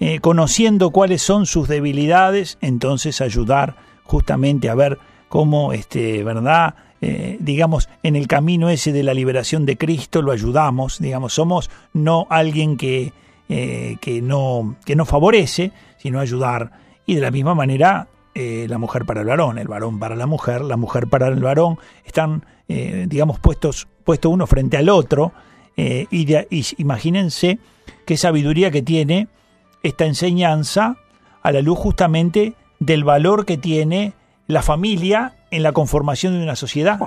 eh, conociendo cuáles son sus debilidades, entonces ayudar justamente a ver cómo, este, ¿verdad? Eh, digamos, en el camino ese de la liberación de Cristo lo ayudamos, digamos, somos no alguien que, eh, que, no, que no favorece, sino ayudar. Y de la misma manera, eh, la mujer para el varón, el varón para la mujer, la mujer para el varón, están, eh, digamos, puestos, puesto uno frente al otro, eh, y, de- y imagínense qué sabiduría que tiene esta enseñanza a la luz justamente del valor que tiene la familia en la conformación de una sociedad.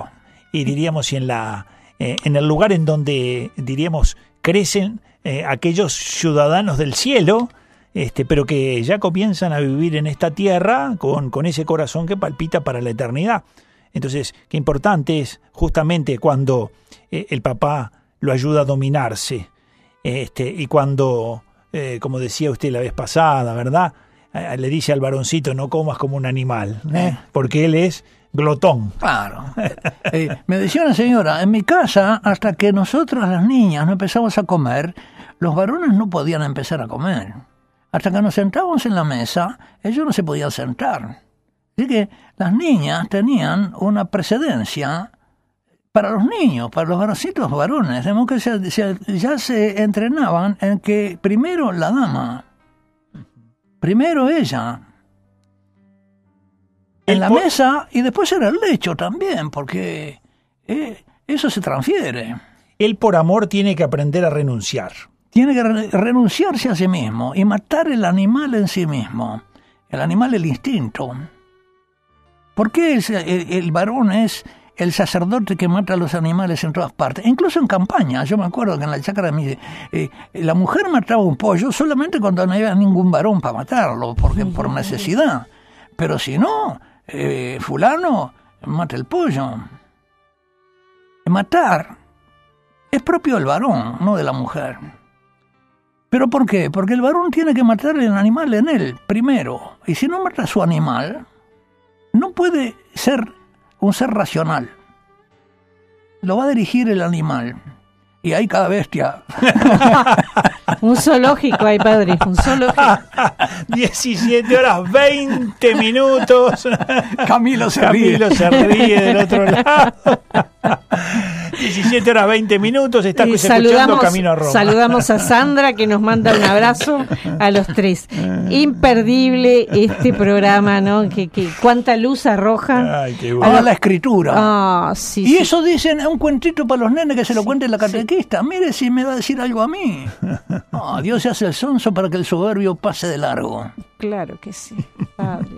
Y diríamos y en la eh, en el lugar en donde diríamos crecen eh, aquellos ciudadanos del cielo este, pero que ya comienzan a vivir en esta tierra con, con ese corazón que palpita para la eternidad. Entonces, qué importante es justamente cuando eh, el papá lo ayuda a dominarse, este, y cuando, eh, como decía usted la vez pasada, ¿verdad? Eh, le dice al varoncito, no comas como un animal, porque él es glotón. Claro. [laughs] Eh, me decía una señora, en mi casa, hasta que nosotros las niñas no empezamos a comer, los varones no podían empezar a comer. Hasta que nos sentábamos en la mesa, ellos no se podían sentar. Así que las niñas tenían una precedencia para los niños, para los varoncitos varones. Que se- ya se entrenaban en que primero la dama, primero ella, en la mesa y después en el lecho también, porque eh, eso se transfiere. Él por amor tiene que aprender a renunciar. Tiene que re- renunciarse a sí mismo y matar el animal en sí mismo. El animal, el instinto. ¿Por qué el, el- el varón es el sacerdote que mata a los animales en todas partes? Incluso en campaña. Yo me acuerdo que en la chacra de mi... eh, la mujer mataba un pollo solamente cuando no había ningún varón para matarlo, porque por necesidad. Pero si no, eh, fulano mata el pollo. Matar es propio del varón, no de la mujer. ¿Pero por qué? Porque el varón tiene que matar el animal en él primero. Y si no mata a su animal, no puede ser un ser racional. Lo va a dirigir el animal. Y hay cada bestia. [laughs] Un zoológico hay, padre, un zoológico. [laughs] 17 horas 20 minutos. [laughs] Camilo se ríe. Camilo se ríe del otro lado. 17 horas 20 minutos. Está Y escuchando saludamos, Camino a Roma. saludamos a Sandra que nos manda un abrazo a los tres. Imperdible este programa, ¿no? Que, que cuánta luz arroja. Ay, qué A bueno. la escritura. Ah, sí, Y sí. eso dicen, es un cuentito para los nenes que se lo cuente la catequista. Mire si me va a decir algo a mí. [laughs] No, Dios se hace el sonso para que el soberbio pase de largo. Claro que sí, padre.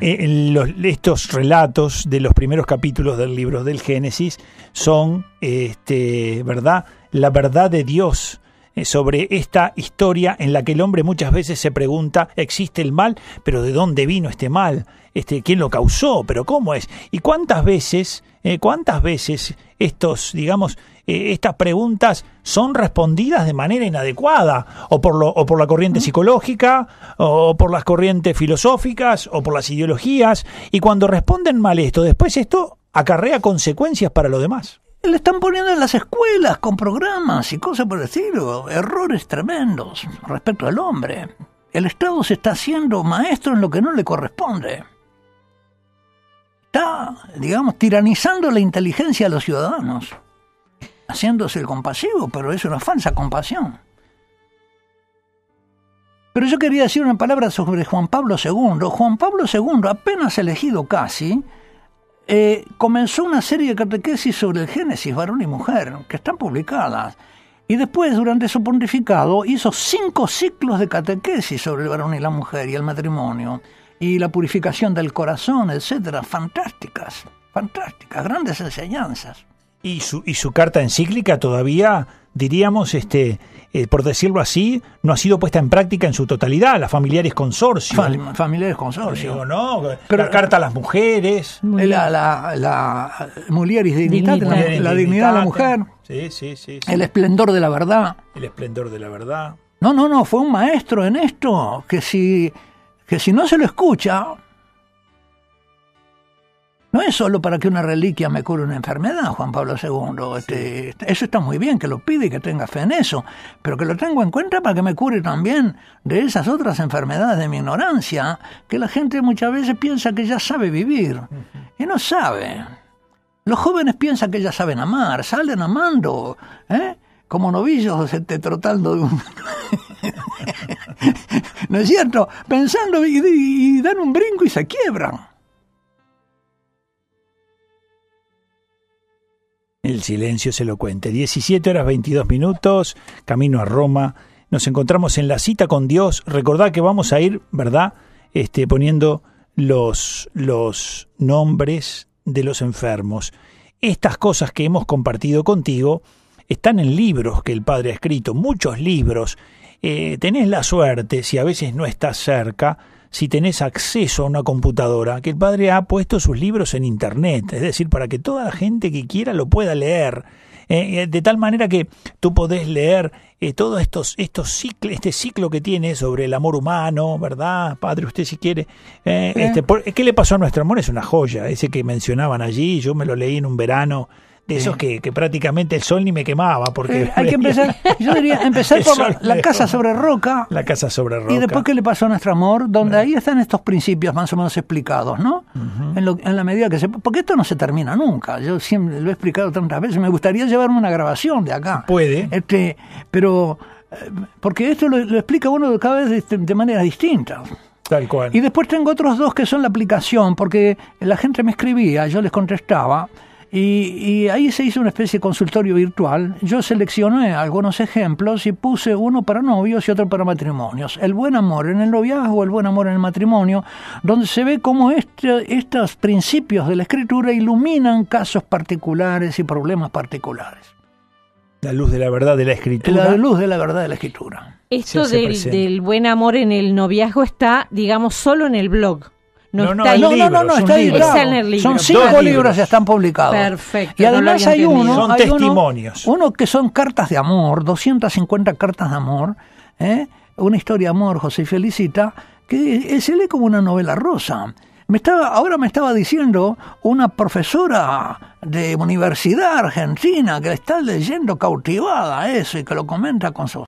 Eh, los- estos relatos de los primeros capítulos del libro del Génesis son, este, ¿verdad? La verdad de Dios eh, sobre esta historia en la que el hombre muchas veces se pregunta, ¿existe el mal? Pero ¿de dónde vino este mal? Este, ¿Quién lo causó? ¿Pero cómo es? ¿Y cuántas veces, eh, cuántas veces estos, digamos, eh, estas preguntas son respondidas de manera inadecuada, o por, lo, o por la corriente psicológica, o por las corrientes filosóficas, o por las ideologías, y cuando responden mal esto, después esto acarrea consecuencias para lo demás. Le están poniendo en las escuelas con programas y cosas por el estilo, errores tremendos respecto al hombre. El Estado se está haciendo maestro en lo que no le corresponde. Está, digamos, tiranizando la inteligencia de los ciudadanos, haciéndose el compasivo, pero es una falsa compasión. Pero yo quería decir una palabra sobre Juan Pablo II. Juan Pablo II, apenas elegido casi, eh, comenzó una serie de catequesis sobre el Génesis, varón y mujer, que están publicadas. Y después, durante su pontificado, hizo cinco ciclos de catequesis sobre el varón y la mujer y el matrimonio, y la purificación del corazón, etcétera. Fantásticas, fantásticas, grandes enseñanzas. Y su, y su carta encíclica todavía, diríamos, este, eh, por decirlo así, no ha sido puesta en práctica en su totalidad, las familiares consorcio. Fam- familiares consorcio. Digo, ¿no? Pero- la carta a las mujeres. La, la, la mulieris dignitate, la, la dignidad de la mujer, Sí, sí, sí. sí. el esplendor de la verdad. El esplendor de la verdad. No, no, no, fue un maestro en esto, que si, que si no se lo escucha, no es solo para que una reliquia me cure una enfermedad, Juan Pablo II. Este, eso está muy bien, que lo pide y que tenga fe en eso, pero que lo tengo en cuenta para que me cure también de esas otras enfermedades de mi ignorancia, que la gente muchas veces piensa que ya sabe vivir, y no sabe. Los jóvenes piensan que ya saben amar, salen amando, ¿eh? como novillos este, trotando de un... [laughs] ¿No es cierto? Pensando y, y- y dan un brinco y se quiebran. El silencio es elocuente. 17 horas 22 minutos, camino a Roma. Nos encontramos en la cita con Dios. Recordad que vamos a ir, ¿verdad? Este, poniendo los, los nombres de los enfermos. Estas cosas que hemos compartido contigo están en libros que el Padre ha escrito, muchos libros. Eh, tenés la suerte, si a veces no estás cerca, si tenés acceso a una computadora, que el Padre ha puesto sus libros en Internet, es decir, para que toda la gente que quiera lo pueda leer. Eh, eh, de tal manera que tú podés leer eh, todos estos, estos ciclos, este ciclo que tiene sobre el amor humano, ¿verdad? Padre, usted si quiere. Eh, este, por- ¿Qué le pasó a nuestro amor? Es una joya, ese que mencionaban allí, yo me lo leí en un verano, de esos que, que prácticamente el sol ni me quemaba, porque... Eh, hay que empezar, [laughs] yo diría, empezar por la, casa sobre roca. La casa sobre roca. Y después, ¿qué le pasó a nuestro amor? Donde ahí están estos principios más o menos explicados, ¿no? en, lo- en la medida que se... Porque esto no se termina nunca. Yo siempre lo he explicado tantas veces. Me gustaría llevarme una grabación de acá. Puede. Este, pero... eh, Porque esto lo, lo explica uno cada vez de, de manera distinta. Tal cual. Y después tengo otros dos que son la aplicación, porque la gente me escribía, yo les contestaba, y, y ahí se hizo una especie de consultorio virtual. Yo seleccioné algunos ejemplos y puse uno para novios y otro para matrimonios. El buen amor en el noviazgo, el buen amor en el matrimonio, donde se ve cómo este, estos principios de la escritura iluminan casos particulares y problemas particulares. La luz de la verdad de la escritura. La luz de la verdad de la escritura. Esto del buen amor en el noviazgo está, digamos, solo en el blog. No, No, no, está el ahí. No, no, no, no, son está libros. editado. Está en el libro. Son Dos cinco libros. libros, ya están publicados. Perfecto, Y no además hay uno, Son hay uno- testimonios. Uno, que son cartas de amor, 250 cartas de amor, ¿eh? una historia de amor, José y Felicita, que eh, se lee como una novela rosa. Me estaba, ahora me estaba diciendo una profesora de universidad argentina que está leyendo cautivada eso y que lo comenta con su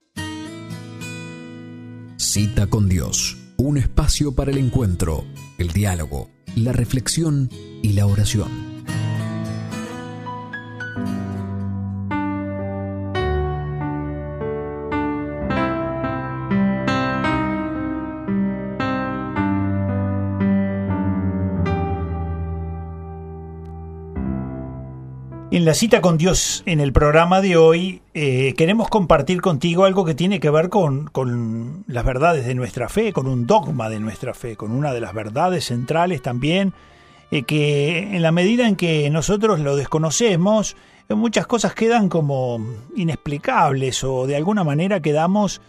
Cita con Dios, un espacio para el encuentro, el diálogo, la reflexión y la oración. La cita con Dios en el programa de hoy eh, queremos compartir contigo algo que tiene que ver con, con las verdades de nuestra fe, con un dogma de nuestra fe, con una de las verdades centrales también, eh, que en la medida en que nosotros lo desconocemos, muchas cosas quedan como inexplicables o de alguna manera quedamos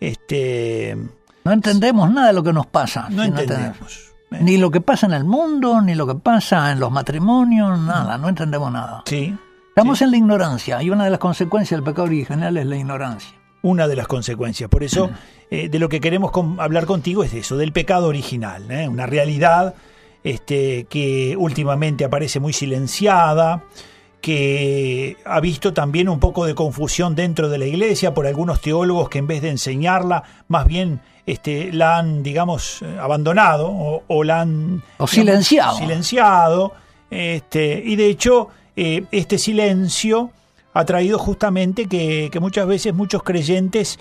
este No entendemos nada de lo que nos pasa. no si entendemos. ¿eh? Ni lo que pasa en el mundo, ni lo que pasa en los matrimonios, nada, no entendemos nada. Sí, Estamos en la ignorancia y una de las consecuencias del pecado original es la ignorancia. una de las consecuencias. Por eso, [clears throat] eh, de lo que queremos con- hablar contigo es de eso, del pecado original, ¿eh? una realidad este, que últimamente aparece muy silenciada, que ha visto también un poco de confusión dentro de la iglesia por algunos teólogos que en vez de enseñarla, más bien este, la han, digamos, eh, abandonado o, o la han... O digamos, silenciado. silenciado, este, y de hecho, eh, este silencio ha traído justamente que, que muchas veces muchos creyentes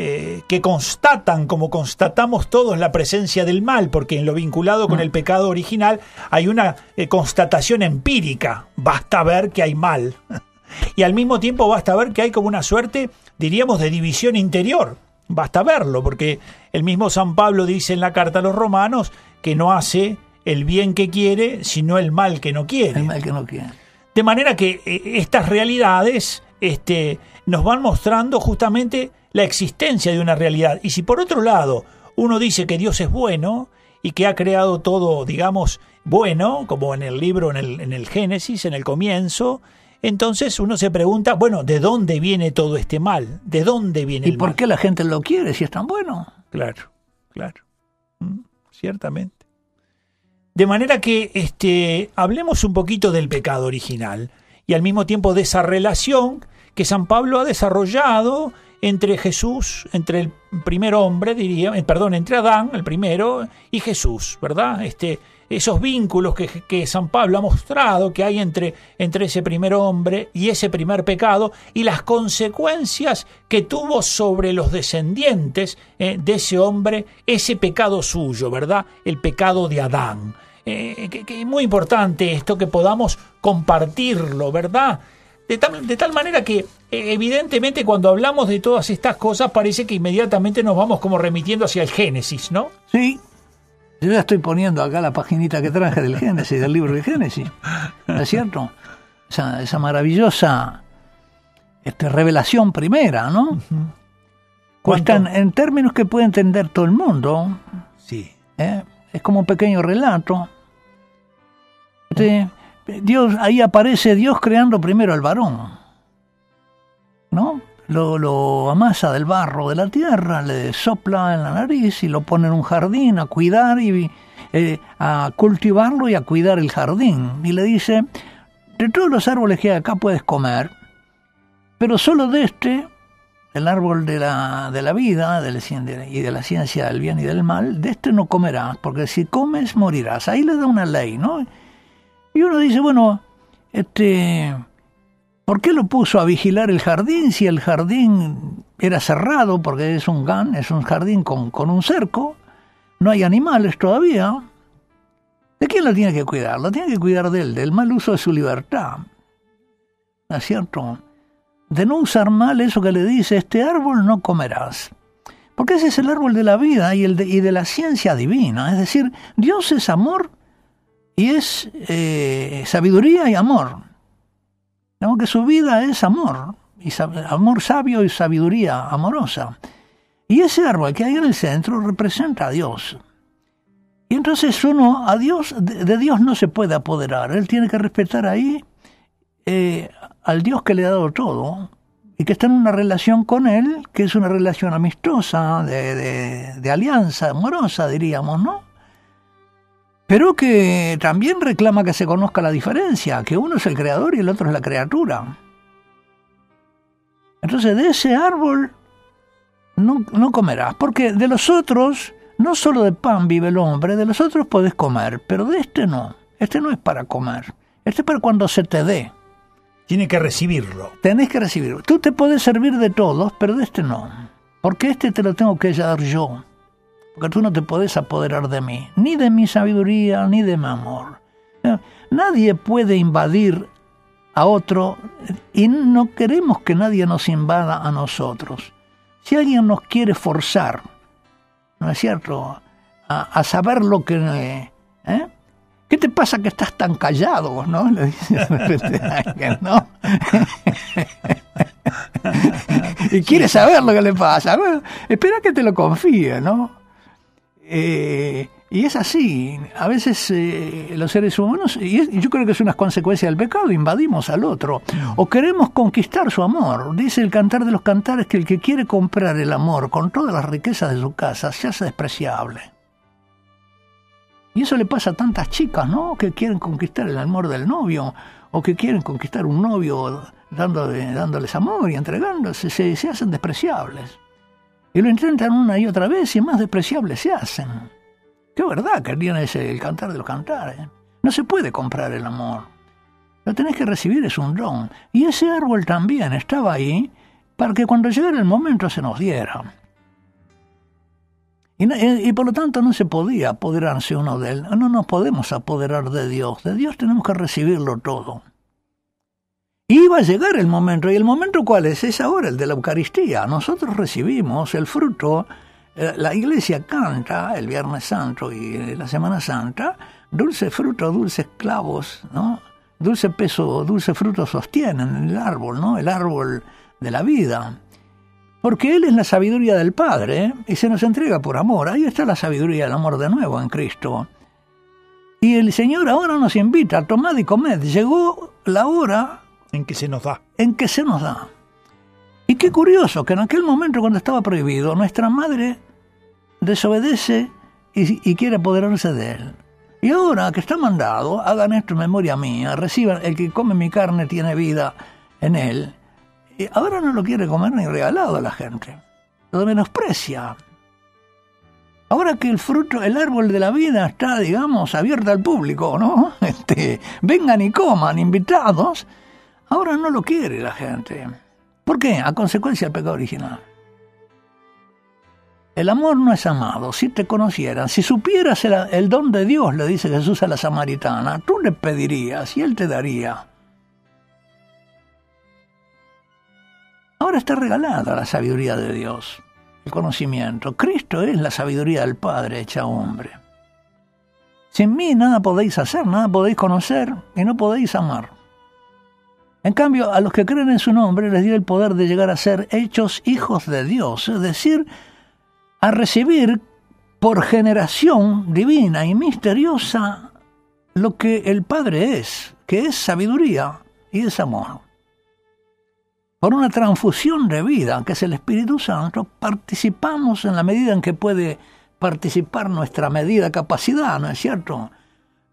eh, que constatan, como constatamos todos, la presencia del mal, porque en lo vinculado con el pecado original hay una eh, constatación empírica, basta ver que hay mal. [laughs] Y al mismo tiempo basta ver que hay como una suerte, diríamos, de división interior. Basta verlo, porque el mismo San Pablo dice en la carta a los romanos que no hace el bien que quiere, sino el mal que no quiere. El mal que no quiere. De manera que eh, estas realidades este, nos van mostrando justamente la existencia de una realidad. Y si por otro lado uno dice que Dios es bueno y que ha creado todo, digamos, bueno, como en el libro, en el, en el Génesis, en el comienzo, entonces uno se pregunta, bueno, ¿de dónde viene todo este mal? ¿De dónde viene ¿Y el por mal? qué la gente lo quiere si es tan bueno? Claro, claro. Mm, Ciertamente. De manera que este, hablemos un poquito del pecado original y al mismo tiempo de esa relación que San Pablo ha desarrollado entre Jesús, entre el primer hombre, diría, eh, perdón, entre Adán, el primero, y Jesús, ¿verdad? Este, esos vínculos que, San Pablo ha mostrado que hay entre, entre ese primer hombre y ese primer pecado y las consecuencias que tuvo sobre los descendientes eh, de ese hombre ese pecado suyo, ¿verdad? El pecado de Adán. Eh, que, que es muy importante esto que podamos compartirlo, ¿verdad? De tal, de tal manera que eh, evidentemente cuando hablamos de todas estas cosas parece que inmediatamente nos vamos como remitiendo hacia el Génesis, ¿no? Sí. Yo ya estoy poniendo acá la paginita que traje del Génesis, del libro de Génesis. ¿No es cierto? Esa, esa maravillosa este, revelación primera, ¿no? Puesta en, en términos que puede entender todo el mundo. Sí. ¿eh? Es como un pequeño relato. Este, Dios, ahí aparece Dios creando primero al varón. ¿No? Lo, amasa del barro de la tierra, le sopla en la nariz y lo pone en un jardín a cuidar y eh, a cultivarlo y a cuidar el jardín. Y le dice, de todos los árboles que hay acá puedes comer, pero solo de este, el árbol de la, de la vida de la, y de la ciencia del bien y del mal, de este no comerás, porque si comes morirás. Ahí le da una ley, ¿no? Y uno dice, bueno, este, ¿por qué lo puso a vigilar el jardín si el jardín era cerrado? Porque es un GAN, es un jardín con, con un cerco, no hay animales todavía. ¿De quién lo tiene que cuidar? Lo tiene que cuidar de él, del mal uso de su libertad. ¿No es cierto? De no usar mal eso que le dice, este árbol no comerás. Porque ese es el árbol de la vida y, el de, y de la ciencia divina. Es decir, Dios es amor y es eh, sabiduría y amor. Digamos que su vida es amor, y amor sabio y sabiduría amorosa. Y ese árbol que hay en el centro representa a Dios. Y entonces uno, a Dios, de, Dios no se puede apoderar. Él tiene que respetar ahí eh, al Dios que le ha dado todo y que está en una relación con Él, que es una relación amistosa, de, de alianza amorosa, diríamos, ¿no? Pero que también reclama que se conozca la diferencia, que uno es el creador y el otro es la criatura. Entonces de ese árbol no, no, comerás, porque de los otros, no solo de pan vive el hombre, de los otros podés comer, pero de este no. Este no es para comer, este es para cuando se te dé. Tiene que recibirlo. Tenés que recibirlo. Tú te puedes servir de todos, pero de este no. Porque este te lo tengo que dar yo porque tú no te puedes apoderar de mí, ni de mi sabiduría, ni de mi amor. Nadie puede invadir a otro y no queremos que nadie nos invada a nosotros. Si alguien nos quiere forzar, ¿no es cierto?, a, a saber lo que... ¿eh? ¿Qué te pasa que estás tan callado? ¿No? Le dice de repente a alguien, ¿no? [laughs] y quiere saber lo que le pasa. Bueno, espera que te lo confíe, ¿no? Eh, y es así. A veces eh, los seres humanos, y, yo creo que es una consecuencia del pecado, invadimos al otro. O queremos conquistar su amor. Dice el cantar de los cantares que el que quiere comprar el amor con todas las riquezas de su casa se hace despreciable. Y eso le pasa a tantas chicas, ¿no? Que quieren conquistar el amor del novio, o que quieren conquistar un novio dándole- dándoles amor y entregándose, se, se hacen despreciables. Y lo intentan una y otra vez y más despreciables se hacen. Qué verdad que tiene ese el cantar de los cantares. No se puede comprar el amor. Lo tenés que recibir es un don. Y ese árbol también estaba ahí para que cuando llegara el momento se nos diera. Y, y- y por lo tanto no se podía apoderarse uno de él. No nos podemos apoderar de Dios. De Dios tenemos que recibirlo todo. Iba a llegar el momento. ¿Y el momento cuál es? Es ahora el de la Eucaristía. Nosotros recibimos el fruto. eh, La iglesia canta el Viernes Santo y la Semana Santa. Dulce fruto, dulces clavos, ¿no? Dulce peso, dulce fruto sostienen el árbol, ¿no? El árbol de la vida. Porque Él es la sabiduría del Padre ¿eh? y se nos entrega por amor. Ahí está la sabiduría del amor de nuevo en Cristo. Y el Señor ahora nos invita, tomad y comed. Llegó la hora En que se nos da. en que se nos da. Y qué curioso que en aquel momento cuando estaba prohibido, nuestra madre desobedece y, y quiere apoderarse de él. Y ahora que está mandado, hagan esto en memoria mía, reciban, el que come mi carne tiene vida en él. Y ahora no lo quiere comer ni regalado a la gente. Lo menosprecia. Ahora que el fruto, el árbol de la vida está, digamos, abierto al público, ¿no? [laughs] Este, vengan y coman, invitados. Ahora no lo quiere la gente. ¿Por qué? A consecuencia del pecado original. El amor no es amado. Si te conocieran, si supieras el, el don de Dios, le dice Jesús a la samaritana, tú le pedirías y él te daría. Ahora está regalada la sabiduría de Dios, el conocimiento. Cristo es la sabiduría del Padre hecha hombre. Sin mí nada podéis hacer, nada podéis conocer y no podéis amar. En cambio, a los que creen en su nombre les dio el poder de llegar a ser hechos hijos de Dios, es decir, a recibir por generación divina y misteriosa lo que el Padre es, que es sabiduría y es amor. Por una transfusión de vida, que es el Espíritu Santo, participamos en la medida en que puede participar nuestra medida capacidad, ¿no es cierto?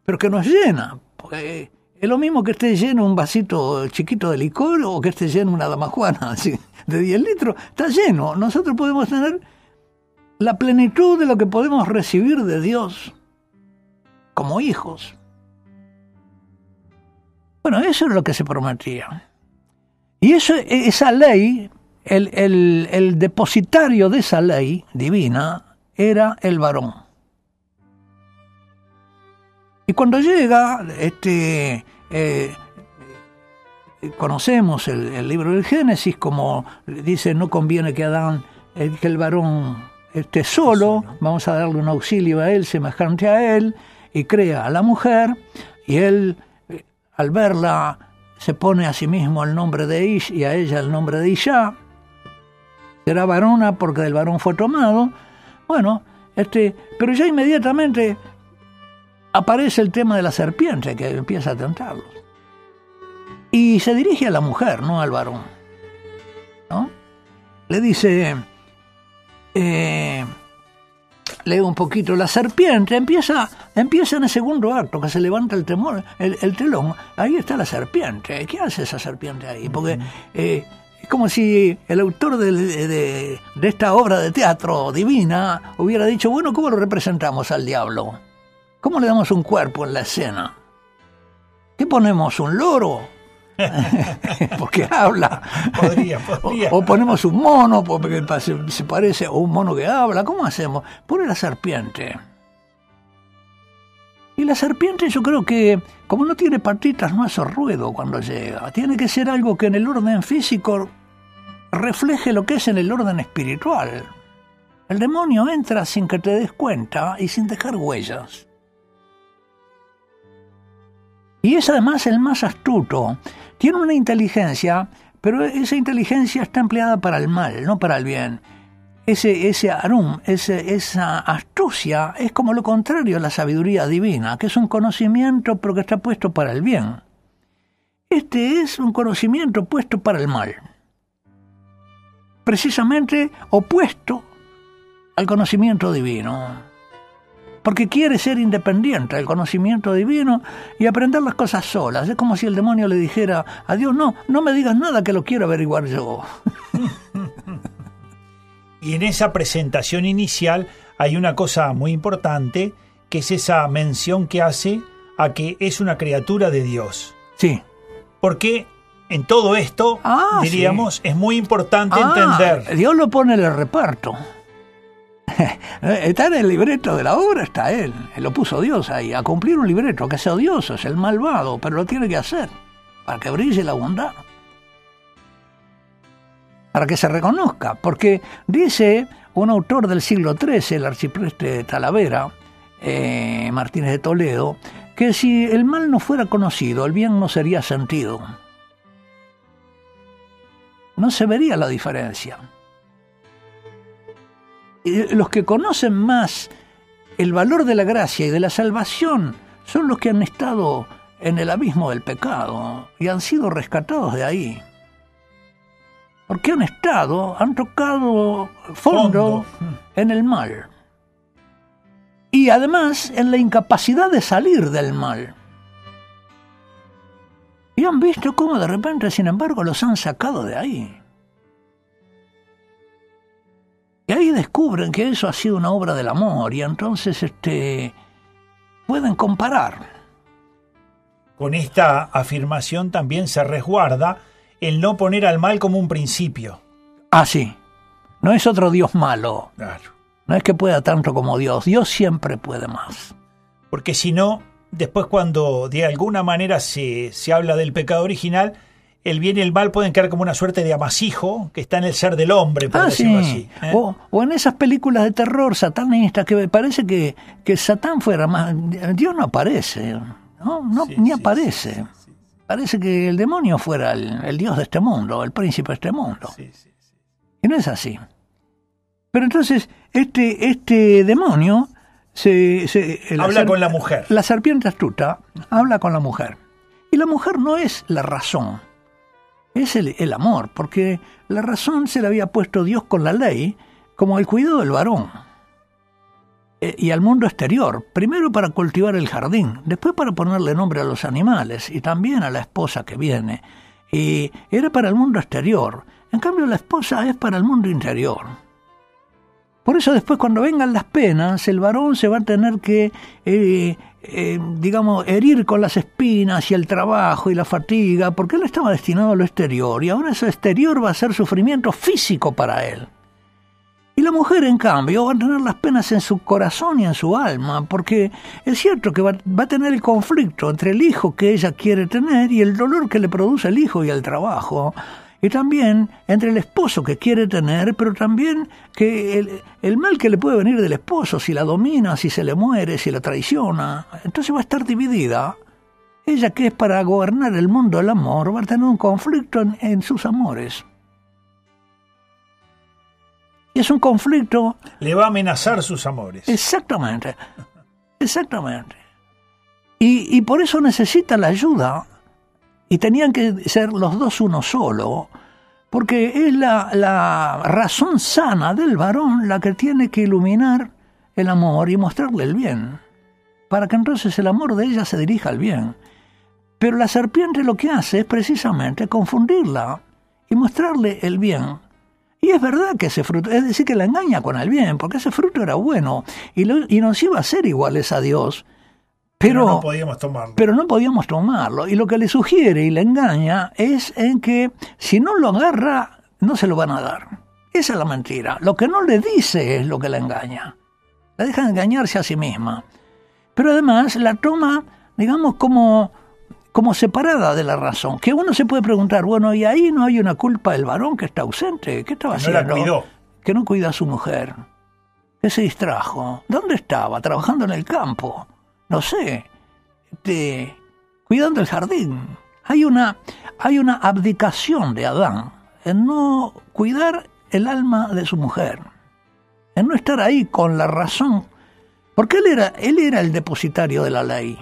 Pero que nos llena, porque es lo mismo que esté lleno un vasito chiquito de licor o que esté lleno una damajuana [laughs] así, de 10 litros, está lleno. Nosotros podemos tener la plenitud de lo que podemos recibir de Dios como hijos. Bueno, eso es lo que se prometía. Y esa ley, el, el depositario de esa ley divina era el varón. Y cuando llega, este, eh, conocemos el, el, libro del Génesis, como dice, no conviene que Adán, eh, que el varón esté solo, vamos a darle un auxilio a él semejante a él, y crea a la mujer, y él, eh, al verla, se pone a sí mismo el nombre de Ish y a ella el nombre de Isha. Será varona porque del varón fue tomado. Bueno, este, pero ya inmediatamente aparece el tema de la serpiente que empieza a tentarlos. Y se dirige a la mujer, no al varón. ¿No? Le dice, eh, leo un poquito, la serpiente empieza, empieza en el segundo acto, que se levanta el, temor, el, el telón, ahí está la serpiente. ¿Qué hace esa serpiente ahí? Porque eh, es como si el autor de, de, de, esta obra de teatro divina hubiera dicho, bueno, ¿cómo lo representamos al diablo? ¿Cómo le damos un cuerpo en la escena? ¿Qué ponemos? ¿Un loro? [laughs] porque habla. Podría, podría. O, o, ponemos un mono porque se parece, o un mono que habla. ¿Cómo hacemos? Pone la serpiente. Y la serpiente yo creo que, como no tiene patitas, no hace ruido cuando llega. Tiene que ser algo que en el orden físico refleje lo que es en el orden espiritual. El demonio entra sin que te des cuenta y sin dejar huellas. Y es además el más astuto. Tiene una inteligencia, pero esa inteligencia está empleada para el mal, no para el bien. Ese, ese arum, ese, esa astucia, es como lo contrario a la sabiduría divina, que es un conocimiento pero que está puesto para el bien. Este es un conocimiento puesto para el mal. Precisamente opuesto al conocimiento divino porque quiere ser independiente del conocimiento divino y aprender las cosas solas. Es como si el demonio le dijera a Dios, no, no me digas nada que lo quiero averiguar yo. [laughs] y en esa presentación inicial hay una cosa muy importante, que es esa mención que hace a que es una criatura de Dios. Sí. Porque en todo esto, ah, diríamos, es muy importante ah, entender. Dios lo pone en el reparto. [laughs] está en el libreto de la obra, está él. Él lo puso Dios ahí, a cumplir un libreto que sea odioso, es el malvado, pero lo tiene que hacer para que brille la bondad. Para que se reconozca, porque dice un autor del siglo XIII, el arcipreste Talavera, eh, Martínez de Toledo, que si el mal no fuera conocido, el bien no sería sentido. No se vería la diferencia los que conocen más el valor de la gracia y de la salvación son los que han estado en el abismo del pecado y han sido rescatados de ahí. Porque han estado, han tocado fondo, en el mal. Y además en la incapacidad de salir del mal. Y han visto cómo de repente, sin embargo, los han sacado de ahí. Ahí descubren que eso ha sido una obra del amor y entonces este, pueden comparar. Con esta afirmación también se resguarda el no poner al mal como un principio. Ah, sí. No es otro Dios malo. Claro. No es que pueda tanto como Dios. Dios siempre puede más. Porque si no, después cuando de alguna manera se, se habla del pecado original, el bien y el mal pueden quedar como una suerte de amasijo que está en el ser del hombre, por ah, decirlo así. ¿eh? O, en esas películas de terror satanistas que parece que, que Satán fuera más... Dios no aparece, ¿no? no ni aparece. Parece que el demonio fuera el, dios de este mundo, el príncipe de este mundo. Y no es así. Pero entonces, este, este demonio se, se habla con la mujer. La serpiente astuta habla con la mujer. Y la mujer no es la razón es el, amor, porque la razón se la había puesto Dios con la ley como el cuidado del varón eh, y al mundo exterior, primero para cultivar el jardín, después para ponerle nombre a los animales y también a la esposa que viene. Y era para el mundo exterior, en cambio la esposa es para el mundo interior. Por eso después cuando vengan las penas, el varón se va a tener que eh, eh, digamos, herir con las espinas y el trabajo y la fatiga, porque él estaba destinado a lo exterior y ahora ese exterior va a ser sufrimiento físico para él. Y la mujer, en cambio, va a tener las penas en su corazón y en su alma, porque es cierto que va, va, a tener el conflicto entre el hijo que ella quiere tener y el dolor que le produce el hijo y el trabajo y también entre el esposo que quiere tener, pero también que el, mal que le puede venir del esposo, si la domina, si se le muere, si la traiciona, entonces va a estar dividida. Ella que es para gobernar el mundo del amor va a tener un conflicto en, en sus amores. Y es un conflicto... Le va a amenazar sus amores. Exactamente, exactamente. Y, y por eso necesita la ayuda y tenían que ser los dos uno solo, porque es la, la razón sana del varón la que tiene que iluminar el amor y mostrarle el bien, para que entonces el amor de ella se dirija al bien. Pero la serpiente lo que hace es precisamente confundirla y mostrarle el bien. Y es verdad que ese fruto, es decir, que la engaña con el bien, porque ese fruto era bueno y, y nos iba a ser iguales a Dios. Pero, no podíamos tomarlo. Pero no podíamos tomarlo. Y lo que le sugiere y le engaña es en que si no lo agarra, no se lo van a dar. Esa es la mentira. Lo que no le dice es lo que la engaña. La deja engañarse a sí misma. Pero además la toma, digamos, como, como separada de la razón. Que uno se puede preguntar, bueno, ¿y ahí no hay una culpa del varón que está ausente? ¿Qué estaba haciendo? No la cuidó. Que no cuida a su mujer. Que se distrajo. ¿Dónde estaba? Trabajando en el campo no sé, cuidando el jardín. Hay una, hay una abdicación de Adán en no cuidar el alma de su mujer, en no estar ahí con la razón, porque él era, él era el depositario de la ley.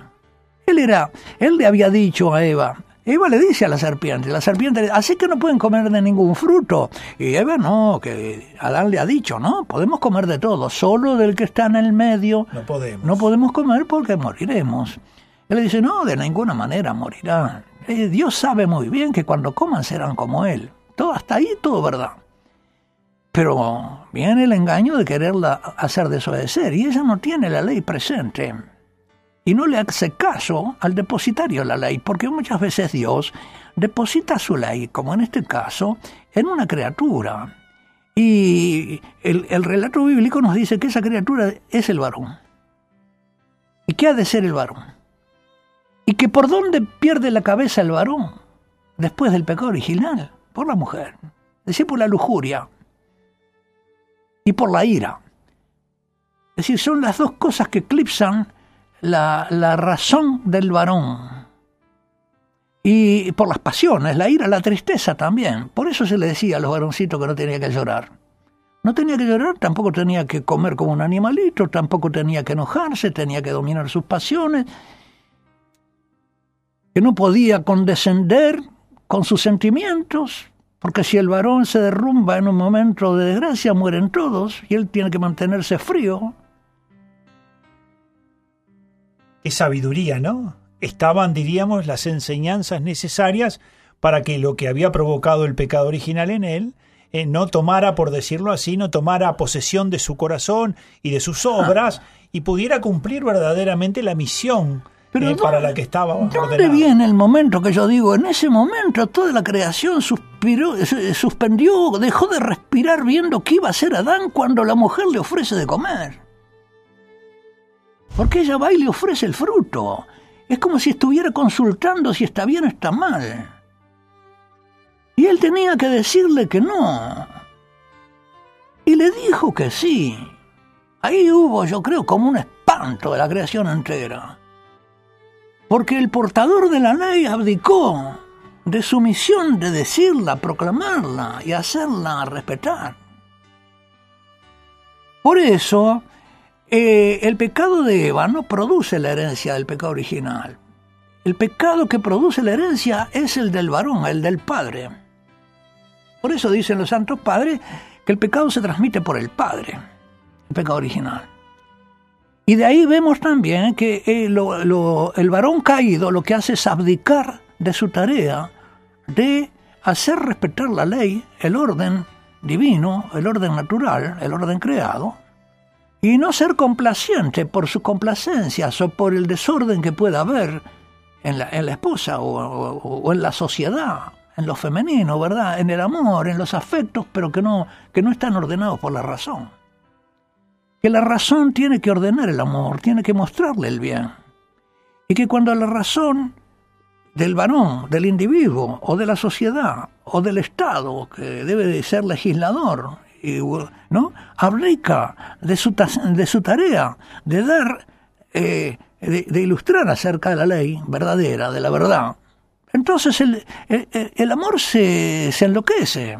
Él era, él le había dicho a Eva, Eva le dice a la serpiente, la serpiente, así que no pueden comer de ningún fruto. Y Eva no, que Adán le ha dicho, no, podemos comer de todo, solo del que está en el medio. No podemos. No podemos comer porque moriremos. Él le dice, no, de ninguna manera morirán. Eh, Dios sabe muy bien que cuando coman serán como Él. Todo hasta ahí, todo verdad. Pero viene el engaño de quererla hacer desobedecer y ella no tiene la ley presente y no le hace caso al depositario de la ley, porque muchas veces Dios deposita su ley, como en este caso, en una criatura. Y el, el, relato bíblico nos dice que esa criatura es el varón. ¿Y qué ha de ser el varón? Y que por dónde pierde la cabeza el varón después del pecado original, por la mujer, es decir, por la lujuria y por la ira. Es decir, son las dos cosas que eclipsan la, razón del varón. Y por las pasiones, la ira, la tristeza también. Por eso se le decía a los varoncitos que no tenía que llorar. No tenía que llorar, tampoco tenía que comer como un animalito, tampoco tenía que enojarse, tenía que dominar sus pasiones, que no podía condescender con sus sentimientos, porque si el varón se derrumba en un momento de desgracia, mueren todos, y él tiene que mantenerse frío, qué sabiduría, ¿no? Estaban, diríamos, las enseñanzas necesarias para que lo que había provocado el pecado original en él eh, no tomara, por decirlo así, no tomara posesión de su corazón y de sus obras y pudiera cumplir verdaderamente la misión eh, para la que estaba ¿Dónde ordenado. viene el momento que yo digo? En ese momento toda la creación suspiró, se- suspendió, dejó de respirar viendo qué iba a hacer Adán cuando la mujer le ofrece de comer. Porque ella va y le ofrece el fruto. Es como si estuviera consultando si está bien o está mal. Y él tenía que decirle que no. Y le dijo que sí. Ahí hubo, yo creo, como un espanto de la creación entera. Porque el portador de la ley abdicó de su misión de decirla, proclamarla y hacerla respetar. Por eso, eh, el pecado de Eva no produce la herencia del pecado original. El pecado que produce la herencia es el del varón, el del padre. Por eso dicen los santos padres que el pecado se transmite por el padre, el pecado original. Y de ahí vemos también que eh, el varón caído lo que hace es abdicar de su tarea de hacer respetar la ley, el orden divino, el orden natural, el orden creado, y no ser complaciente por sus complacencias o por el desorden que pueda haber en la, en la esposa o, o- en la sociedad, en lo femenino, ¿verdad? En el amor, en los afectos, pero que no, que no están ordenados por la razón que la razón tiene que ordenar el amor, tiene que mostrarle el bien. Y que cuando la razón del varón, del individuo, o de la sociedad, o del Estado, que debe de ser legislador, ¿no? de su, de su tarea de dar, eh, de, ilustrar acerca de la ley verdadera, de la verdad, entonces el, el- amor se, se enloquece.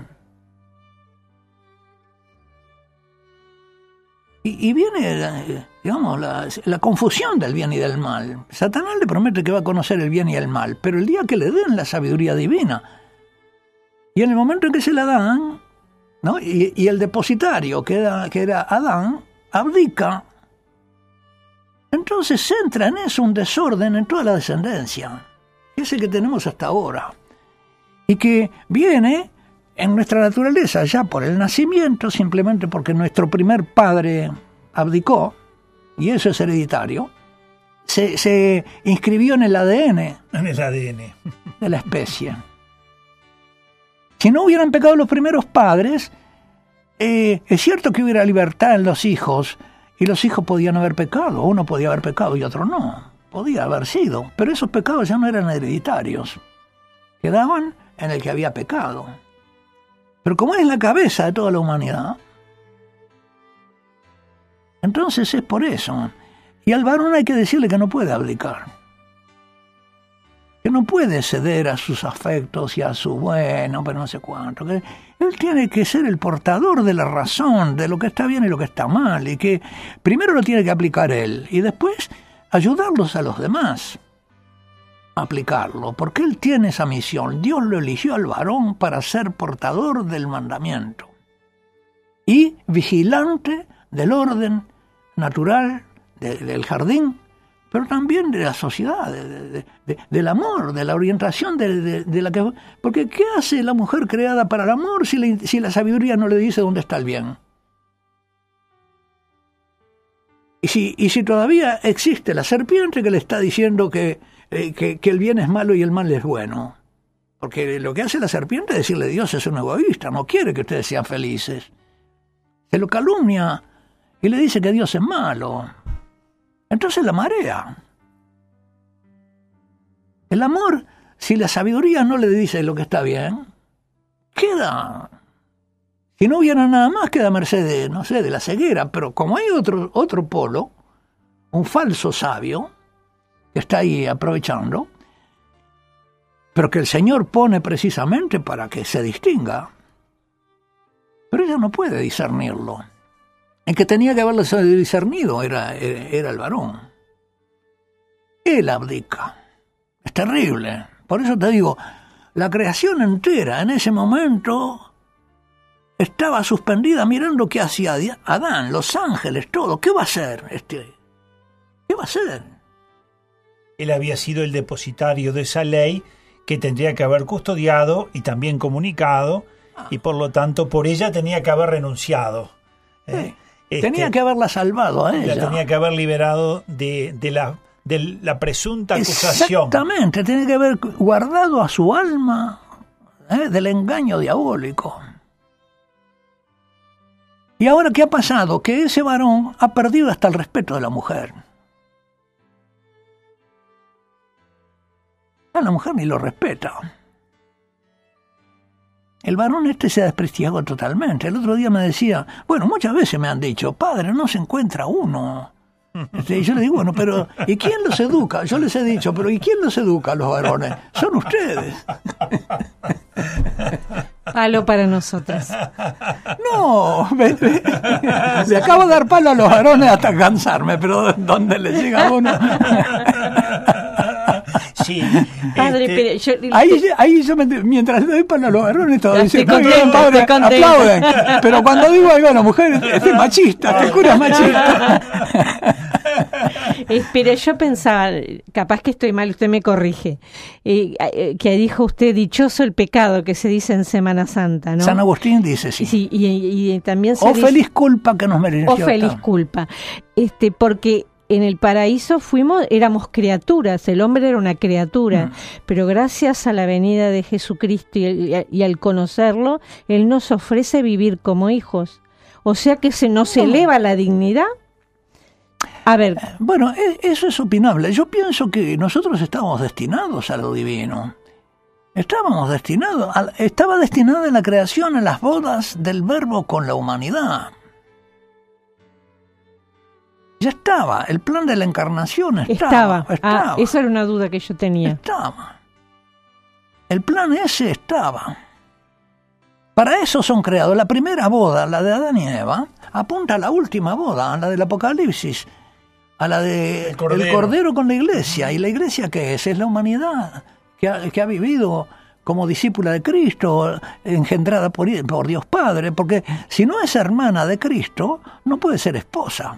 Y, y viene, digamos, la, la confusión del bien y del mal. Satanás le promete que va a conocer el bien y el mal, pero el día que le den la sabiduría divina, y en el momento en que se la dan, ¿no? y, y el depositario, que era, que era Adán, abdica, entonces entra en eso un desorden en toda la descendencia, que es el que tenemos hasta ahora, y que viene en nuestra naturaleza ya por el nacimiento, simplemente porque nuestro primer padre abdicó, y eso es hereditario, se, se inscribió en el ADN En el ADN. de la especie. Si no hubieran pecado los primeros padres, eh, es cierto que hubiera libertad en los hijos, y los hijos podían haber pecado, uno podía haber pecado y otro no, podía haber sido, pero esos pecados ya no eran hereditarios, quedaban en el que había pecado. Pero como es la cabeza de toda la humanidad, entonces es por eso. Y al varón hay que decirle que no puede abdicar. Que no puede ceder a sus afectos y a su bueno, pero no sé cuánto, que él tiene que ser el portador de la razón, de lo que está bien y lo que está mal, y que primero lo tiene que aplicar él y después ayudarlos a los demás a aplicarlo, porque él tiene esa misión. Dios lo eligió al varón para ser portador del mandamiento y vigilante del orden natural del jardín, pero también de la sociedad, del amor, de la orientación de, la que... Porque ¿qué hace la mujer creada para el amor si, si la sabiduría no le dice dónde está el bien? Y si, y si todavía existe la serpiente que le está diciendo que, eh, que, que, el bien es malo y el mal es bueno. Porque lo que hace la serpiente es decirle Dios es un egoísta, no quiere que ustedes sean felices. Se lo calumnia y le dice que Dios es malo. Entonces la marea. El amor, si la sabiduría no le dice lo que está bien, queda si no hubiera nada más, queda merced de, no sé, de la ceguera. Pero como hay otro, otro polo, un falso sabio, que está ahí aprovechando, pero que el Señor pone precisamente para que se distinga. Pero ella no puede discernirlo. El que tenía que haberlo discernido era, era el varón. Él abdica. Es terrible. Por eso te digo, la creación entera en ese momento estaba suspendida mirando qué hacía Adán, los ángeles, todo. ¿Qué va a hacer este? ¿Qué va a hacer? Él había sido el depositario de esa ley que tendría que haber custodiado y también comunicado y por lo tanto por ella tenía que haber renunciado. ¿eh? Este, tenía que haberla salvado a ella. La tenía que haber liberado de, la, de la presunta acusación. Exactamente, tenía que haber guardado a su alma ¿eh? del engaño diabólico. Y ahora, ¿qué ha pasado? Que ese varón ha perdido hasta el respeto de la mujer. A la mujer ni lo respeta. El varón este se ha desprestigiado totalmente. El otro día me decía, bueno, muchas veces me han dicho, padre, no se encuentra uno. Este, y yo le digo, bueno, pero ¿y quién los educa? Yo les he dicho, pero ¿y quién los educa a los varones? Son ustedes. Palo para nosotros. No, le acabo de dar palo a los varones hasta cansarme, pero ¿dónde le llega uno? [laughs] Sí. Padre, este, yo, ahí, ahí yo me, mientras le doy palo a los varones, todo dice, bien, padre, aplauden. Pero cuando digo algo a la mujer, este es machista, [laughs] este cura es machista. Espera, yo pensaba, capaz que estoy mal, usted me corrige, eh, eh, que dijo usted dichoso el pecado que se dice en Semana Santa, ¿no? San Agustín dice, sí. Sí, y, también se O feliz culpa que nos mereció. O feliz culpa. Este, porque en el paraíso fuimos, éramos criaturas, el hombre era una criatura, mm. pero gracias a la venida de Jesucristo y, al conocerlo, Él nos ofrece vivir como hijos. O sea que se nos eleva la dignidad a ver. Bueno, e, eso es opinable. Yo pienso que nosotros estamos destinados a lo divino. Estábamos destinados, estaba destinada la creación a las bodas del verbo con la humanidad. Ya estaba, el plan de la encarnación estaba. Estaba. Ah, esa era una duda que yo tenía. Estaba. El plan ese estaba. Para eso son creados. La primera boda, la de Adán y Eva, apunta a la última boda, a la del Apocalipsis a la de el cordero. con la iglesia. ¿Y la iglesia qué es? Es la humanidad que ha, que ha vivido como discípula de Cristo, engendrada por, por Dios Padre, porque si no es hermana de Cristo, no puede ser esposa.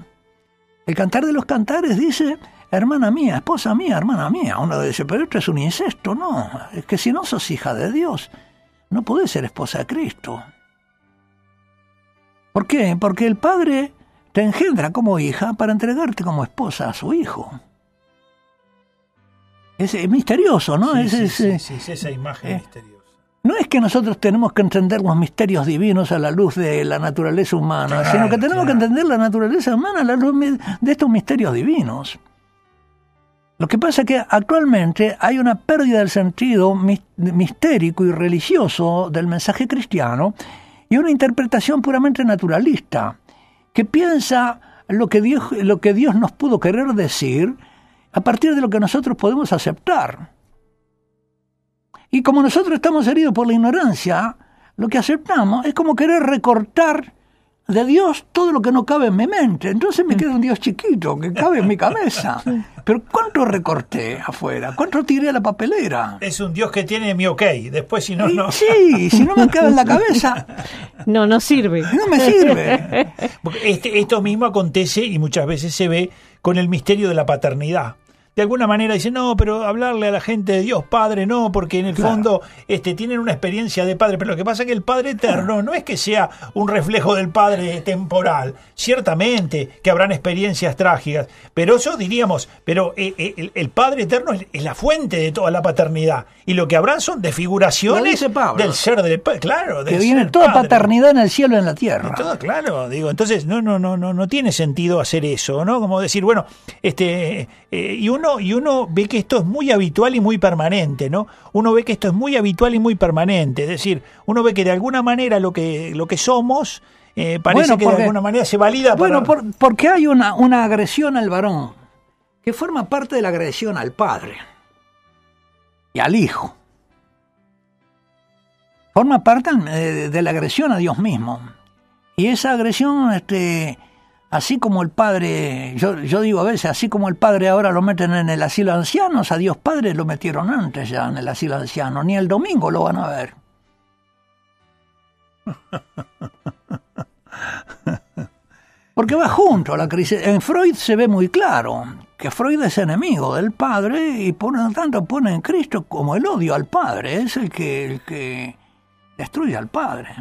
El cantar de los cantares dice, hermana mía, esposa mía, hermana mía. Uno dice, pero esto es un incesto. No, es que si no sos hija de Dios, no podés ser esposa de Cristo. ¿Por qué? Porque el Padre te engendra como hija para entregarte como esposa a su hijo. Es, misterioso, ¿no? es, esa imagen eh, misteriosa. No es que nosotros tenemos que entender los misterios divinos a la luz de la naturaleza humana, sino que tenemos que entender la naturaleza humana a la luz de estos misterios divinos. Lo que pasa es que actualmente hay una pérdida del sentido mistérico y religioso del mensaje cristiano y una interpretación puramente naturalista que piensa lo que Dios, lo que Dios nos pudo querer decir a partir de lo que nosotros podemos aceptar. Y como nosotros estamos heridos por la ignorancia, lo que aceptamos es como querer recortar de Dios todo lo que no cabe en mi mente. Entonces me queda un Dios chiquito que cabe en mi cabeza. [laughs] Pero ¿cuánto recorté afuera? ¿Cuánto tiré a la papelera? Es un Dios que tiene mi ok. Después, si no, Y no. Sí, si no me cabe en la [laughs] cabeza, No, no sirve. no me sirve. Este, esto mismo acontece y muchas veces se ve con el misterio de la paternidad. De alguna manera dicen, no, pero hablarle a la gente de Dios Padre, no, porque en el Claro. fondo este, tienen una experiencia de Padre. Pero lo que pasa es que el Padre eterno no es que sea un reflejo del Padre temporal. Ciertamente que habrán experiencias trágicas, pero eso diríamos, pero eh, eh, el, el Padre eterno es, es la fuente de toda la paternidad. Y lo que habrán son desfiguraciones Pablo. del ser del Padre. Claro, Que viene ser toda padre. paternidad en el cielo y en la tierra. Y todo, claro, digo, entonces no, no, no, no, no tiene sentido hacer eso, ¿no? Como decir, bueno, este, eh, y uno, y uno ve que esto es muy habitual y muy permanente, ¿no? Uno ve que esto es muy habitual y muy permanente, es decir, uno ve que de alguna manera lo que, lo que somos eh, parece Bueno, que porque- de alguna manera se valida Bueno, para- por- porque hay una, una agresión al varón que forma parte de la agresión al padre y al hijo. Forma parte eh, de la agresión a Dios mismo. Y esa agresión, este, así como el padre, yo, yo digo a veces, así como el padre ahora lo meten en el asilo de ancianos, a Dios Padre lo metieron antes ya en el asilo de ancianos, ni el domingo lo van a ver. [laughs] Porque va junto a la crisis. En Freud se ve muy claro que Freud es enemigo del padre y por lo tanto pone en Cristo como el odio al padre. Es el que, el que destruye al padre.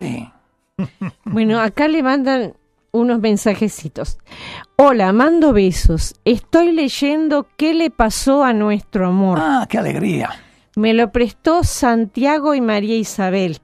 Sí. [laughs] Bueno, acá le mandan unos mensajecitos. Hola, mando besos. Estoy leyendo qué le pasó a nuestro amor. Ah, qué alegría. Me lo prestó Santiago y María Isabel.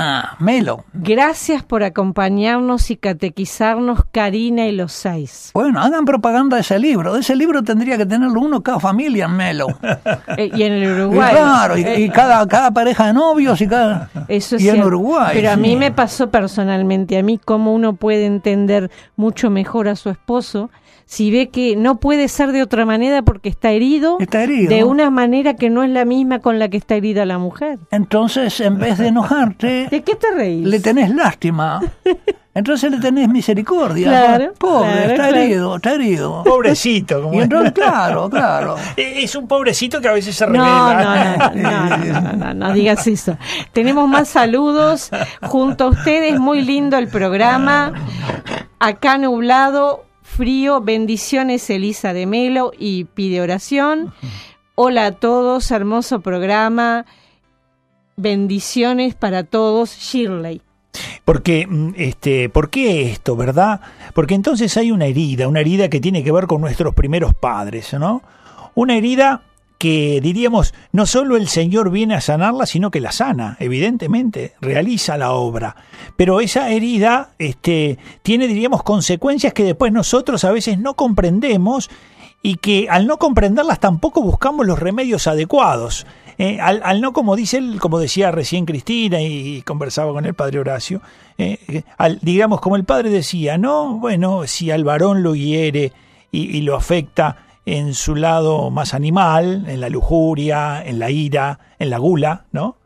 Ah, Melo. Gracias por acompañarnos y catequizarnos, Karina y los seis. Bueno, hagan propaganda de ese libro. De ese libro tendría que tenerlo uno cada familia en Melo. [laughs] Eh, y en el Y Uruguay. claro, y, Eh, y cada, cada pareja de novios y cada... Eso es y en. Uruguay. Pero a sí. mí me pasó personalmente, a mí cómo uno puede entender mucho mejor a su esposo si ve que no puede ser de otra manera porque está herido, Está herido. de una manera que no es la misma con la que está herida la mujer. Entonces, en vez de enojarte, [laughs] ¿De qué te reís? le tenés lástima. Entonces le tenés misericordia. [laughs] Claro, Pobre, claro, está claro. herido, está herido. Pobrecito, como Y entonces, claro, claro. [laughs] Eh, es un pobrecito que a veces se No, revela. no, no, no, no, no, no, no digas eso. Tenemos más saludos junto a ustedes, muy lindo el programa. Acá nublado, frío, bendiciones Elisa de Melo y pide oración. Hola a todos, hermoso programa. Bendiciones para todos, Shirley. Porque, mm, este, ¿por qué esto, verdad? Porque entonces hay una herida, una herida que tiene que ver con nuestros primeros padres, ¿no? Una herida que diríamos, no solo el Señor viene a sanarla, sino que la sana, evidentemente, realiza la obra. Pero esa herida este, tiene, diríamos, consecuencias que después nosotros a veces no comprendemos y que al no comprenderlas tampoco buscamos los remedios adecuados. Eh, al, al no, como dice como decía recién Cristina y conversaba con el padre Horacio, eh, al, digamos, como el padre decía, no, bueno, si al varón lo hiere y lo afecta en su lado más animal, en la lujuria, en la ira, en la gula, ¿no?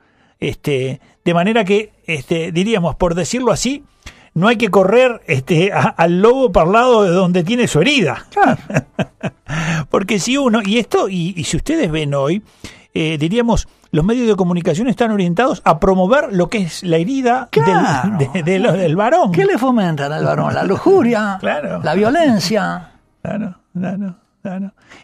Este, de manera que, este, diríamos, por decirlo así, no hay que correr este, a- al lobo parlado de donde tiene su herida. [laughs] Porque si uno, y esto, y, y si ustedes ven hoy, eh, diríamos, los medios de comunicación están orientados a promover lo que es la herida del- Claro. [laughs] de- de lo- del varón. ¿Qué le fomentan al varón? La lujuria, [laughs] Claro. la violencia. Claro, claro, claro.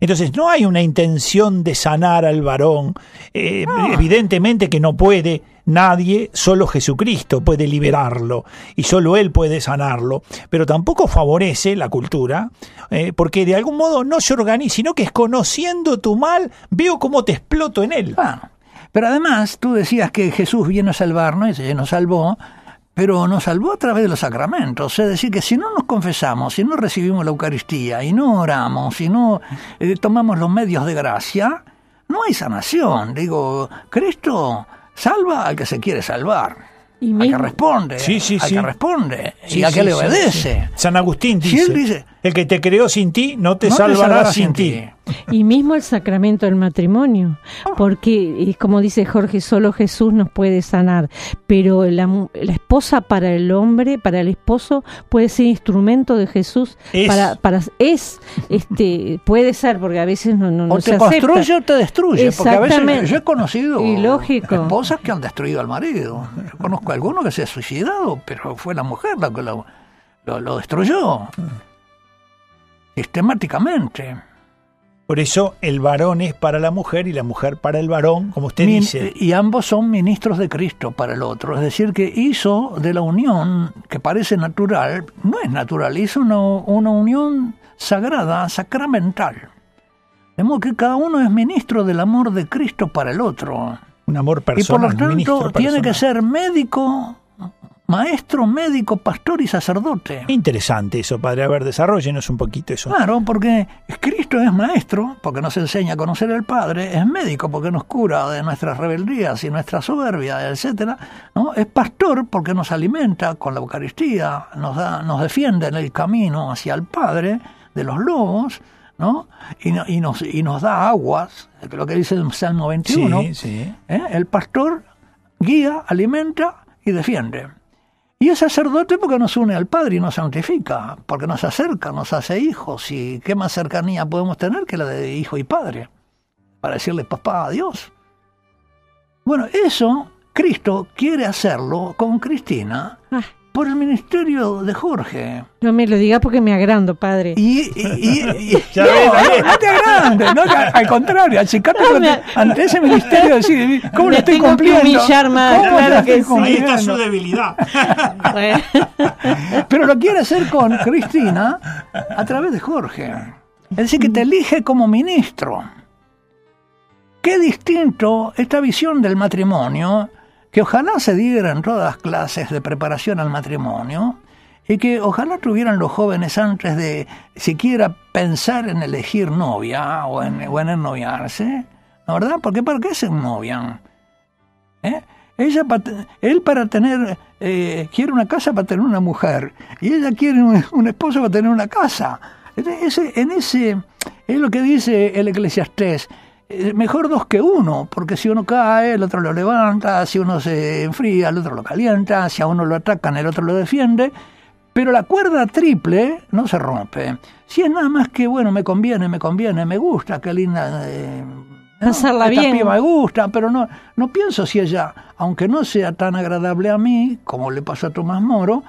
Entonces no hay una intención de sanar al varón. Eh, Evidentemente que no puede nadie, solo Jesucristo puede liberarlo y solo Él puede sanarlo. Pero tampoco favorece la cultura, eh, porque de algún modo no se organiza, sino que es conociendo tu mal, veo cómo te exploto en él. Bueno, pero además tú decías que Jesús vino a salvarnos y nos salvó, pero nos salvó a través de los sacramentos. Es decir, que si no nos confesamos, si no recibimos la Eucaristía y no oramos, si no eh, tomamos los medios de gracia, no hay sanación. Digo, Cristo salva al que se quiere salvar. Y al mismo- que responde, Sí, sí, al sí. que responde Sí, y al que le obedece. sí. San Agustín Si dice. él dice, El que te creó sin ti no te no salvará sin ti. Y mismo el sacramento del matrimonio, porque es como dice Jorge, solo Jesús nos puede sanar, pero la, mu- la esposa para el hombre, para el esposo, puede ser instrumento de Jesús Es. para para es este puede ser porque a veces no no, no O se te acepta. construye o te destruye. Porque a veces Exactamente. yo he conocido Y lógico. esposas que han destruido al marido. Yo conozco a alguno que se ha suicidado, pero fue la mujer la que lo, lo- lo destruyó. Sistemáticamente. Por eso el varón es para la mujer y la mujer para el varón, como usted Min- dice. Y ambos son ministros de Cristo para el otro. Es decir, que hizo de la unión que parece natural, no es natural, hizo una, una unión sagrada, sacramental. De modo que cada uno es ministro del amor de Cristo para el otro. Un amor Y por personal. lo tanto tiene que personal. ser médico, maestro, médico, pastor y sacerdote. Interesante eso, padre. A ver, desarrollenos un poquito eso. Claro, porque Cristo es maestro, porque nos enseña a conocer al Padre, es médico, porque nos cura de nuestras rebeldías y nuestra soberbia, etcétera, ¿no? Es pastor porque nos alimenta con la Eucaristía, nos da, nos defiende en el camino hacia el Padre de los lobos, ¿no? Y, no- y nos, y nos da aguas, lo que dice el Salmo 21. Sí, sí. ¿eh? El pastor guía, alimenta y defiende. Y es sacerdote porque nos une al Padre y nos santifica, porque nos acerca, nos hace hijos. ¿Y qué más cercanía podemos tener que la de hijo y padre? Para decirle papá a Dios. Bueno, eso Cristo quiere hacerlo con Cristina por el ministerio de Jorge. no me lo diga porque me agrando, padre. Y, y- y- y- [laughs] Ya no, ves, no, no te agrandes, no, al- al contrario, achicate No, ante, me- ante ese ministerio decir, ¿cómo Me lo estoy tengo que cumpliendo? humillar más, ¿Cómo claro lo que estoy sí. Ahí está su debilidad. [laughs] Pero lo quiere hacer con Cristina a través de Jorge. Es decir, que te elige como ministro. Qué distinto esta visión del matrimonio, que ojalá se diera en todas las clases de preparación al matrimonio, y que ojalá tuvieran los jóvenes antes de siquiera pensar en elegir novia o en, o en ennoviarse, ¿no verdad? Porque ¿para qué se ennovian? ¿Eh? Ella él para tener, eh, quiere una casa para tener una mujer, y ella quiere un, un esposo para tener una casa. Ese- en ese, es lo que dice el eclesiastés, mejor dos que uno, porque si uno cae, el otro lo levanta, si uno se enfría, el otro lo calienta, si a uno lo atacan, el otro lo defiende, pero la cuerda triple no se rompe. Si es nada más que, bueno, me conviene, me conviene, me gusta, qué linda... eh, ¿no? Pasarla Esta bien. me gusta, pero no, no pienso si ella, aunque no sea tan agradable a mí, como le pasó a Tomás Moro,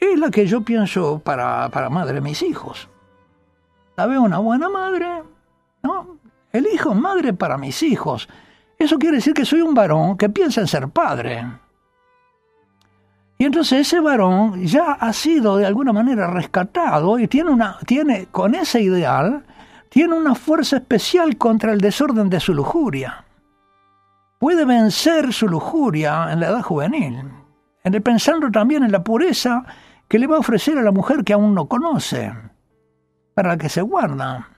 es la que yo pienso para, para madre de mis hijos. La veo una buena madre, ¿no? Elijo madre para mis hijos. Eso quiere decir que soy un varón que piensa en ser padre. Y entonces ese varón ya ha sido de alguna manera rescatado y tiene una, tiene, con ese ideal, tiene una fuerza especial contra el desorden de su lujuria. Puede vencer su lujuria en la edad juvenil, en pensando también en la pureza que le va a ofrecer a la mujer que aún no conoce, para la que se guarda.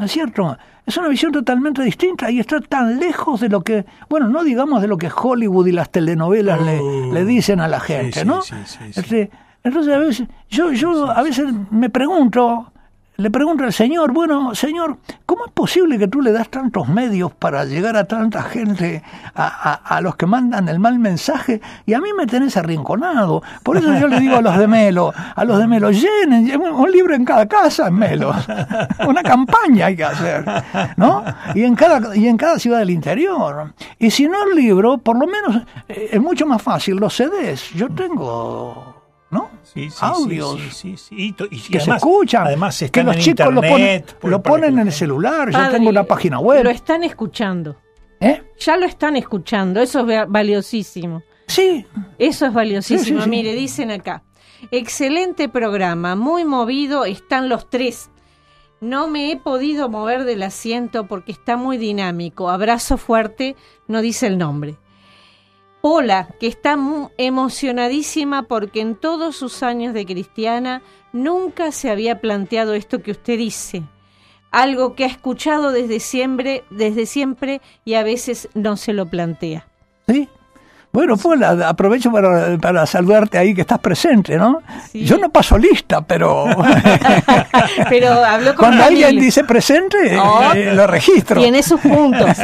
¿No es cierto? Es una visión totalmente distinta y está tan lejos de lo que, bueno, no digamos de lo que Hollywood y las telenovelas le, Oh. le dicen a la gente, sí, ¿no? sí, sí, sí. Este, entonces a veces, yo, yo a veces me pregunto, le pregunto al Señor, bueno, Señor, ¿cómo es posible que tú le das tantos medios para llegar a tanta gente, a, a- los que mandan el mal mensaje, y a mí me tenés arrinconado? Por eso yo le digo a los de Melo, a los de Melo, llenen, un libro en cada casa en Melo, una campaña hay que hacer, ¿no? Y en cada, y en cada ciudad del interior. Y si no el libro, por lo menos eh, es mucho más fácil los CDs. Yo tengo... ¿no? Sí, sí, audios sí, sí, sí. Y que además- se escuchan, Además, que están los en chicos lo ponen, internet, lo para que ponen en el celular, yo tengo una página web. Lo están escuchando. ¿Eh? Ya lo están escuchando. Eso es va- valiosísimo. Sí, Eso es valiosísimo. Sí, sí, sí. Mire, dicen acá. Excelente programa, muy movido, están los tres. No me he podido mover del asiento porque está muy dinámico. Abrazo fuerte, no dice el nombre. Hola, que está mu- emocionadísima porque en todos sus años de cristiana nunca se había planteado esto que usted dice. Algo que ha escuchado desde siempre, desde siempre y a veces no se lo plantea. sí. Bueno, pues la- aprovecho para, para saludarte ahí que estás presente, ¿no? Sí. Yo no paso lista, pero [laughs] Pero habló con cuando alguien dice presente, Oh. eh, lo registro. Tiene sus puntos. [laughs]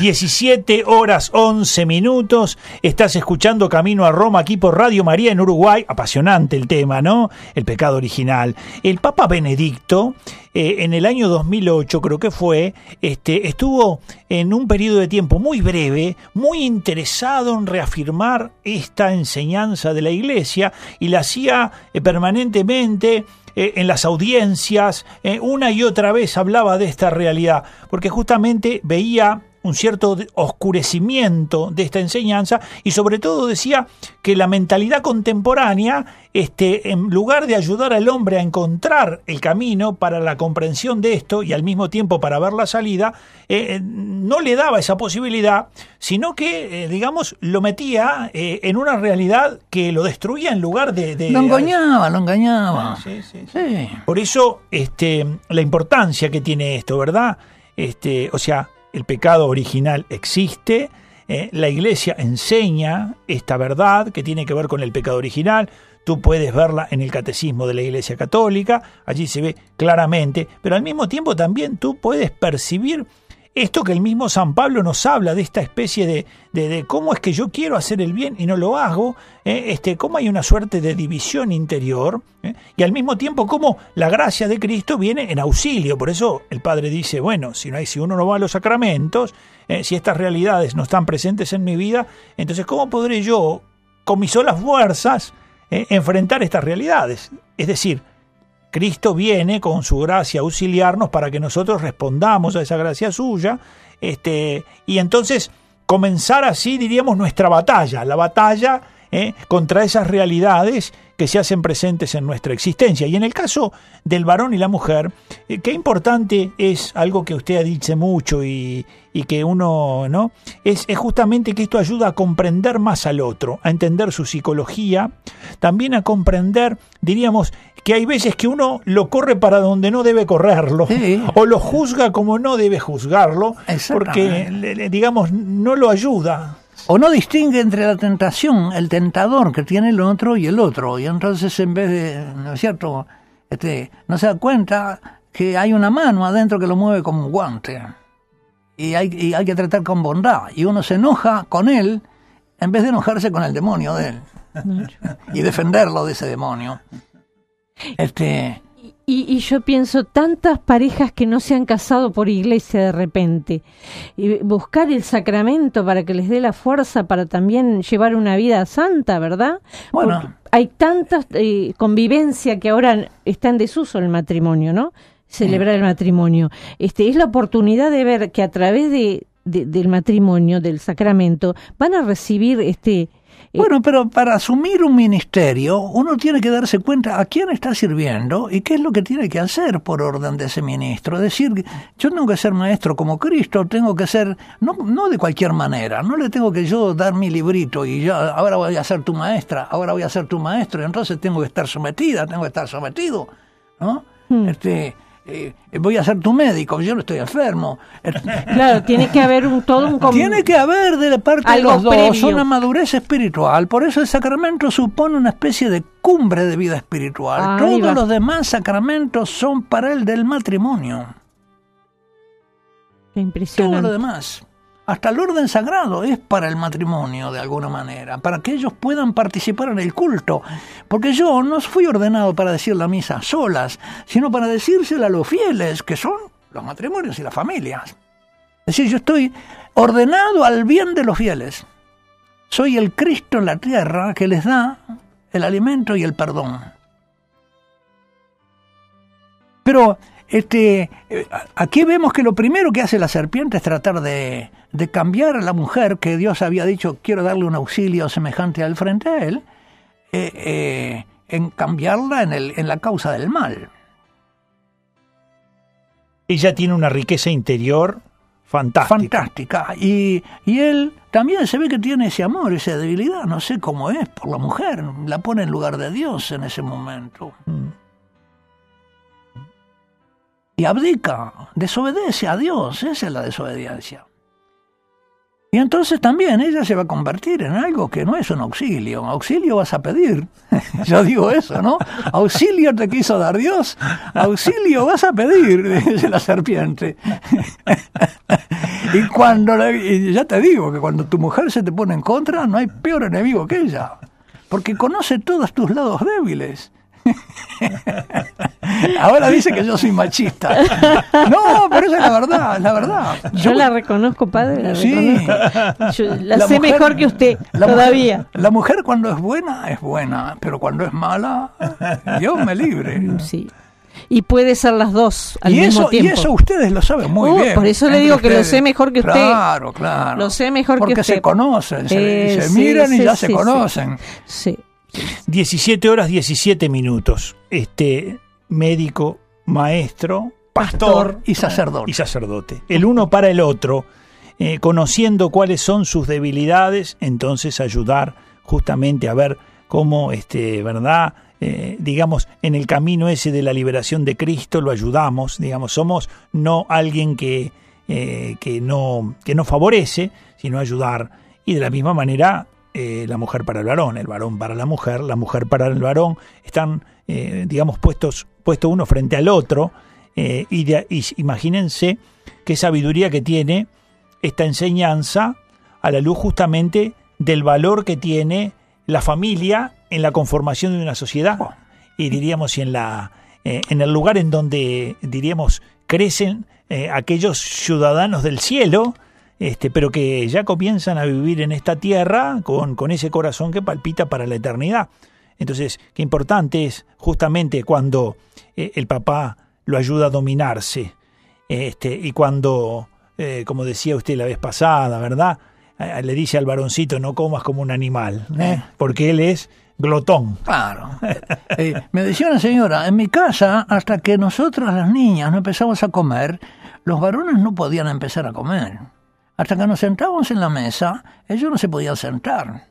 17 horas 11 minutos. Estás escuchando Camino a Roma aquí por Radio María en Uruguay. Apasionante el tema, ¿no? El pecado original. El Papa Benedicto, eh, en el año 2008, creo que fue, este, estuvo en un periodo de tiempo muy breve, muy interesado en reafirmar esta enseñanza de la Iglesia y la hacía eh, permanentemente eh, en las audiencias, eh, una y otra vez hablaba de esta realidad, porque justamente veía un cierto oscurecimiento de esta enseñanza y sobre todo decía que la mentalidad contemporánea, este, en lugar de ayudar al hombre a encontrar el camino para la comprensión de esto y al mismo tiempo para ver la salida, eh, eh, no le daba esa posibilidad, sino que, eh, digamos, lo metía eh, en una realidad que lo destruía en lugar de... de- Lo engañaba, lo engañaba. Sí, sí, sí. Sí. Por eso, este, la importancia que tiene esto, ¿verdad? Este, o sea, el pecado original existe, eh, la iglesia enseña esta verdad que tiene que ver con el pecado original. Tú puedes verla en el catecismo de la Iglesia Católica, allí se ve claramente, pero al mismo tiempo también tú puedes percibir esto que el mismo San Pablo nos habla de esta especie de, de- cómo es que yo quiero hacer el bien y no lo hago, eh, este, cómo hay una suerte de división interior eh, y al mismo tiempo cómo la gracia de Cristo viene en auxilio. Por eso el Padre dice, bueno, si, no hay, si uno no va a los sacramentos, eh, si estas realidades no están presentes en mi vida, entonces ¿cómo podré yo, con mis solas fuerzas, enfrentar estas realidades? Es decir, Cristo viene con su gracia a auxiliarnos para que nosotros respondamos a esa gracia suya, este, y entonces comenzar así, diríamos, nuestra batalla, la batalla eh, contra esas realidades que se hacen presentes en nuestra existencia. Y en el caso del varón y la mujer, eh, qué importante es algo que usted ha dicho mucho y, y que uno, ¿no? Es, es justamente que esto ayuda a comprender más al otro, a entender su psicología, también a comprender, diríamos, que hay veces que uno lo corre para donde no debe correrlo, Sí. o lo juzga como no debe juzgarlo, porque, le- digamos, no lo ayuda. O no distingue entre la tentación, el tentador que tiene el otro y el otro. Y entonces en vez de, ¿no es cierto? Este, no se da cuenta que hay una mano adentro que lo mueve como un guante. Y hay, y hay que tratar con bondad. Y uno se enoja con él en vez de enojarse con el demonio de él. [laughs] y defenderlo de ese demonio. Este, Y, y yo pienso, tantas parejas que no se han casado por iglesia de repente, y buscar el sacramento para que les dé la fuerza para también llevar una vida santa, ¿verdad? Bueno. Porque hay tanta eh, convivencia que ahora está en desuso el matrimonio, ¿no? Celebrar el matrimonio. Este, es la oportunidad de ver que a través de, de- del matrimonio, del sacramento, van a recibir este... Bueno, pero para asumir un ministerio, uno tiene que darse cuenta a quién está sirviendo y qué es lo que tiene que hacer por orden de ese ministro. Es decir, yo tengo que ser maestro como Cristo, tengo que ser, no, no de cualquier manera, no le tengo que yo dar mi librito y ya, ahora voy a ser tu maestra, ahora voy a ser tu maestro, y entonces tengo que estar sometida, tengo que estar sometido, ¿no? Este, eh, voy a ser tu médico, yo no estoy enfermo. [laughs] Claro, tiene que haber un todo un... Tiene que haber de parte Algo de los dos previo. una madurez espiritual. Por eso el sacramento supone una especie de cumbre de vida espiritual. Ahí Todos los demás sacramentos son para el del matrimonio. Qué Todo impresionante. lo demás. Hasta el orden sagrado es para el matrimonio de alguna manera, para que ellos puedan participar en el culto. Porque yo no fui ordenado para decir la misa solas, sino para decírsela a los fieles, que son los matrimonios y las familias. Es decir, yo estoy ordenado al bien de los fieles. Soy el Cristo en la tierra que les da el alimento y el perdón. Pero este, eh, aquí vemos que lo primero que hace la serpiente es tratar de, de cambiar a la mujer que Dios había dicho, quiero darle un auxilio semejante al frente a él, eh, eh, en cambiarla en, el, en la causa del mal. Ella tiene una riqueza interior fantástica. Fantástica. Y, y él también se ve que tiene ese amor, esa debilidad, no sé cómo es, por la mujer. La pone en lugar de Dios en ese momento. Mm. Y abdica, desobedece a Dios, esa es la desobediencia. Y entonces también ella se va a convertir en algo que no es un auxilio. Auxilio vas a pedir. [laughs] Yo digo eso, ¿no? Auxilio te quiso dar Dios. Auxilio vas a pedir, [laughs] dice la serpiente. [laughs] y cuando, la- ya te digo que cuando tu mujer se te pone en contra, no hay peor enemigo que ella. Porque conoce todos tus lados débiles. [laughs] Ahora dice que yo soy machista. No, pero esa es la verdad, la verdad. Yo la reconozco, padre, la Sí. reconozco. Yo la, La sé mujer- mejor que usted, La todavía. Mujer, la mujer cuando es buena, es buena, pero cuando es mala, Dios me libre. Sí. Y puede ser las dos al Y mismo eso, y tiempo. eso ustedes lo saben muy Uh, bien. por eso le digo que lo sé mejor que usted. Claro, claro. Lo sé mejor que Porque se conocen, se, Eh, se sí, miran y sí, ya sí, se conocen. Sí. 17 horas 17 minutos. Este médico, maestro, pastor Y sacerdote. y sacerdote. El uno para el otro, eh, conociendo cuáles son sus debilidades, entonces ayudar justamente a ver cómo, este, ¿verdad? Eh, digamos, en el camino ese de la liberación de Cristo lo ayudamos, digamos, somos no alguien que, eh, que, no, que no favorece, sino ayudar. Y de la misma manera, eh, la mujer para el varón, el varón para la mujer, la mujer para el varón, están, eh, digamos, puestos, puesto uno frente al otro, eh, y, de- y imagínense qué sabiduría que tiene esta enseñanza a la luz justamente del valor que tiene la familia en la conformación de una sociedad. Y diríamos y en la eh, en el lugar en donde diríamos crecen aquellos ciudadanos del cielo este, pero que ya comienzan a vivir en esta tierra con, con ese corazón que palpita para la eternidad. Entonces, qué importante es justamente cuando eh, el papá lo ayuda a dominarse este, y cuando, eh, como decía usted la vez pasada, ¿verdad? Le dice al varoncito, no comas como un animal, ¿eh? porque él es glotón. Claro. Eh, me decía una señora, en mi casa, hasta que nosotras las niñas no empezamos a comer, los varones no podían empezar a comer. Hasta que nos sentábamos en la mesa, ellos no se podían sentar.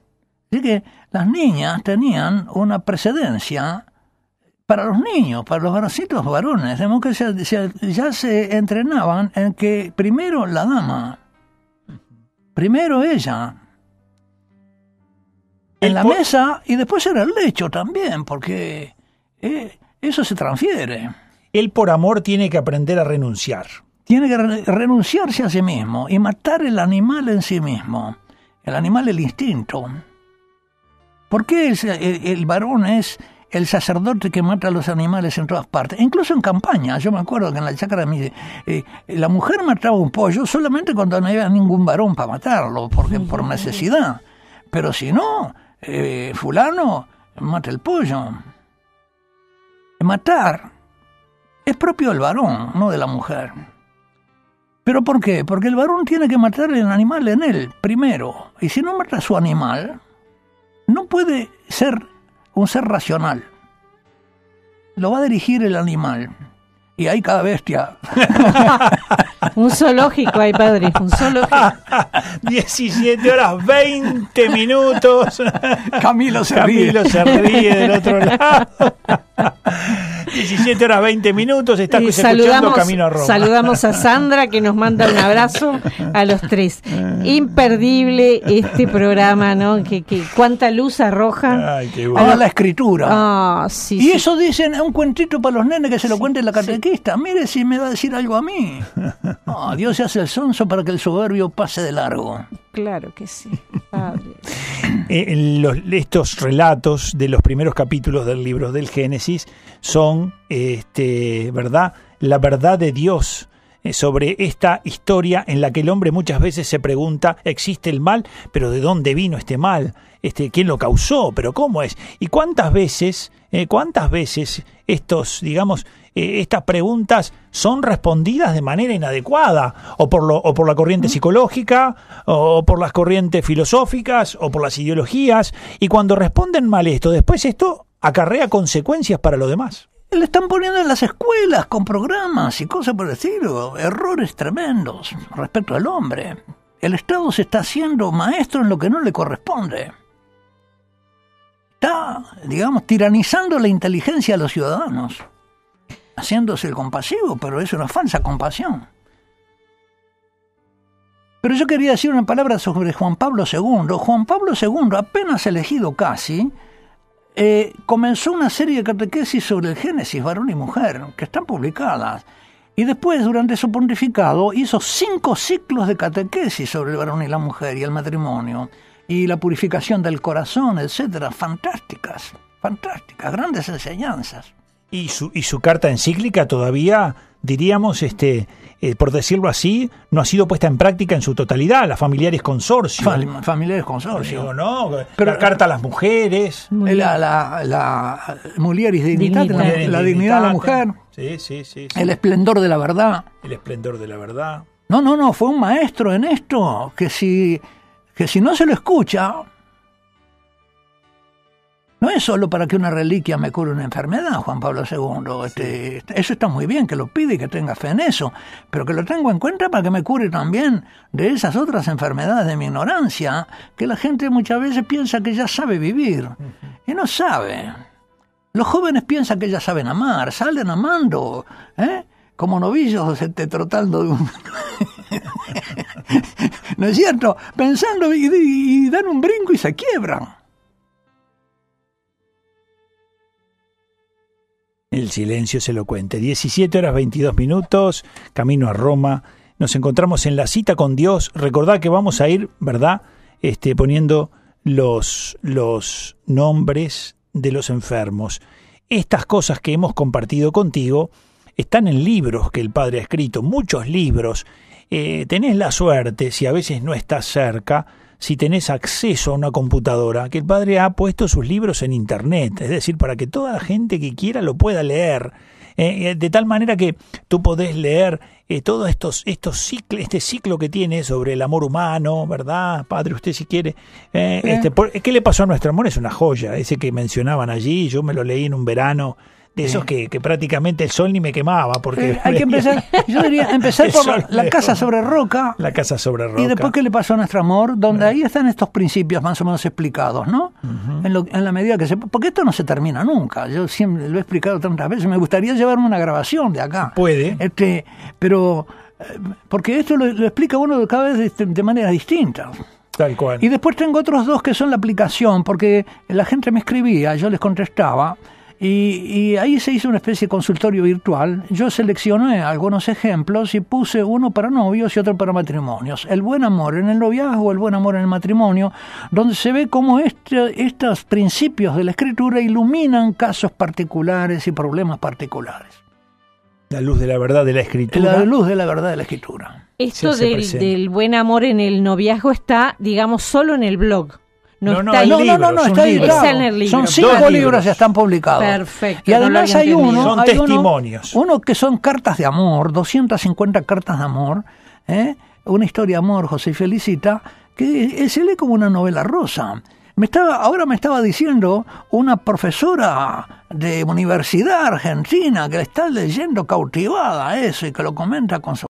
Así que las niñas tenían una precedencia para los niños, para los varoncitos varones. De modo que se- se- ya se entrenaban en que primero la dama, primero ella, en la mesa y después era el lecho también, porque eh, eso se transfiere. Él por amor tiene que aprender a renunciar. Tiene que re- renunciarse a sí mismo y matar el animal en sí mismo. El animal, el instinto. ¿Por qué el, el- el varón es el sacerdote que mata a los animales en todas partes? Incluso en campaña. Yo me acuerdo que en la chacra de mi, eh, la mujer mataba un pollo solamente cuando no había ningún varón para matarlo, porque por necesidad. Pero si no, eh, fulano mata el pollo. Matar es propio del varón, no de la mujer. ¿Pero por qué? Porque el varón tiene que matar el animal en él primero. Y si no mata a su animal, no puede ser un ser racional. Lo va a dirigir el animal. Y hay cada bestia. [laughs] Un zoológico hay, padre, un zoológico. [laughs] 17 horas 20 minutos. [laughs] Camilo se ríe. Camilo se ríe del otro lado. 17 horas 20 minutos. Está Y escuchando saludamos, Camino a Roma. saludamos a Sandra que nos manda un abrazo a los tres. Imperdible este programa, ¿no? Que, que cuánta luz arroja. Ay, qué Ahora bueno. la escritura. Ah, sí, y sí. eso dicen, es un cuentito para los nenes que se lo cuente la Mire si me va a decir algo a mí. [laughs] No, Dios se hace el sonso para que el soberbio pase de largo. Claro que sí, padre. [coughs] Eh, los- estos relatos de los primeros capítulos del libro del Génesis son, este, ¿verdad? La verdad de Dios eh, sobre esta historia en la que el hombre muchas veces se pregunta, ¿existe el mal? ¿Pero de dónde vino este mal? Este, ¿Quién lo causó? ¿Pero cómo es? ¿Y cuántas veces, eh, cuántas veces estos, digamos, eh, estas preguntas son respondidas de manera inadecuada, o por, lo, o por la corriente psicológica, o por las corrientes filosóficas, o por las ideologías, y cuando responden mal esto, después esto acarrea consecuencias para lo demás. Le están poniendo en las escuelas con programas y cosas por el estilo. Errores tremendos respecto al hombre. El Estado se está haciendo maestro en lo que no le corresponde. Está, digamos, tiranizando la inteligencia de los ciudadanos. Haciéndose el compasivo, pero es una falsa compasión. Pero yo quería decir una palabra sobre Juan Pablo II. Juan Pablo II, apenas elegido casi, eh, comenzó una serie de catequesis sobre el Génesis, varón y mujer, que están publicadas. Y después, durante su pontificado, hizo cinco ciclos de catequesis sobre el varón y la mujer y el matrimonio, y la purificación del corazón, etcétera. Fantásticas, fantásticas, grandes enseñanzas. Y su, y su carta encíclica todavía, diríamos, este, eh, por decirlo así, no ha sido puesta en práctica en su totalidad, la familiares consorcio. Fam- familiares consorcio. Digo, ¿no? Pero- la carta a las mujeres. La, la, la mulieris la, la dignidad de la mujer, Sí, sí, sí. sí. el esplendor de la verdad. El esplendor de la verdad. No, no, no, fue un maestro en esto, que si, que si no se lo escucha, no es solo para que una reliquia me cure una enfermedad, Juan Pablo II. Este, Eso está muy bien, que lo pide y que tenga fe en eso, pero que lo tengo en cuenta para que me cure también de esas otras enfermedades de mi ignorancia, que la gente muchas veces piensa que ya sabe vivir, y no sabe. Los jóvenes piensan que ya saben amar, salen amando, ¿eh? como novillos este, trotando de un... [laughs] ¿No es cierto? Pensando y, y dan un brinco y se quiebran. El silencio es elocuente. 17 horas 22 minutos, camino a Roma. Nos encontramos en la cita con Dios. Recordad que vamos a ir, ¿verdad? Este, poniendo los, los nombres de los enfermos. Estas cosas que hemos compartido contigo están en libros que el Padre ha escrito, muchos libros. Eh, tenés la suerte, si a veces no estás cerca, si tenés acceso a una computadora, que el Padre ha puesto sus libros en Internet, es decir, para que toda la gente que quiera lo pueda leer. Eh, eh, de tal manera que tú podés leer eh, todos estos, estos ciclos, este ciclo que tiene sobre el amor humano, ¿verdad? Padre, usted si quiere. eh, este, por- ¿Qué le pasó a nuestro amor? Es una joya, ese que mencionaban allí, yo me lo leí en un verano, de esos que, que prácticamente el sol ni me quemaba, porque Eh, hay que [laughs] empezar, yo diría, empezar por la, la casa sobre roca. la casa sobre roca. Y después, ¿qué le pasó a nuestro amor? Donde ahí están estos principios más o menos explicados, ¿no? en, lo- en la medida que se... Porque esto no se termina nunca. Yo siempre lo he explicado tantas veces. Me gustaría llevarme una grabación de acá. Puede. Este, pero... eh, Porque esto lo, lo explica uno cada vez de, de manera distinta. Tal cual. Y después tengo otros dos que son la aplicación, porque la gente me escribía, yo les contestaba, y, y ahí se hizo una especie de consultorio virtual. Yo seleccioné algunos ejemplos y puse uno para novios y otro para matrimonios. El buen amor en el noviazgo, el buen amor en el matrimonio, donde se ve cómo este- estos principios de la escritura iluminan casos particulares y problemas particulares. La luz de la verdad de la escritura. La luz de la verdad de la escritura. Esto del buen amor en el noviazgo está, digamos, solo en el blog. No, No, no, está. No, no, no, no, está un libro. editado. Son cinco libros. libros ya están publicados. Perfecto, Y no además había hay uno, Son hay testimonios. Uno, que son cartas de amor, 250 cartas de amor, ¿eh? una historia de amor, José Felicita, que eh, se lee como una novela rosa. Me estaba, ahora me estaba diciendo una profesora de universidad argentina que está leyendo cautivada eso y que lo comenta con su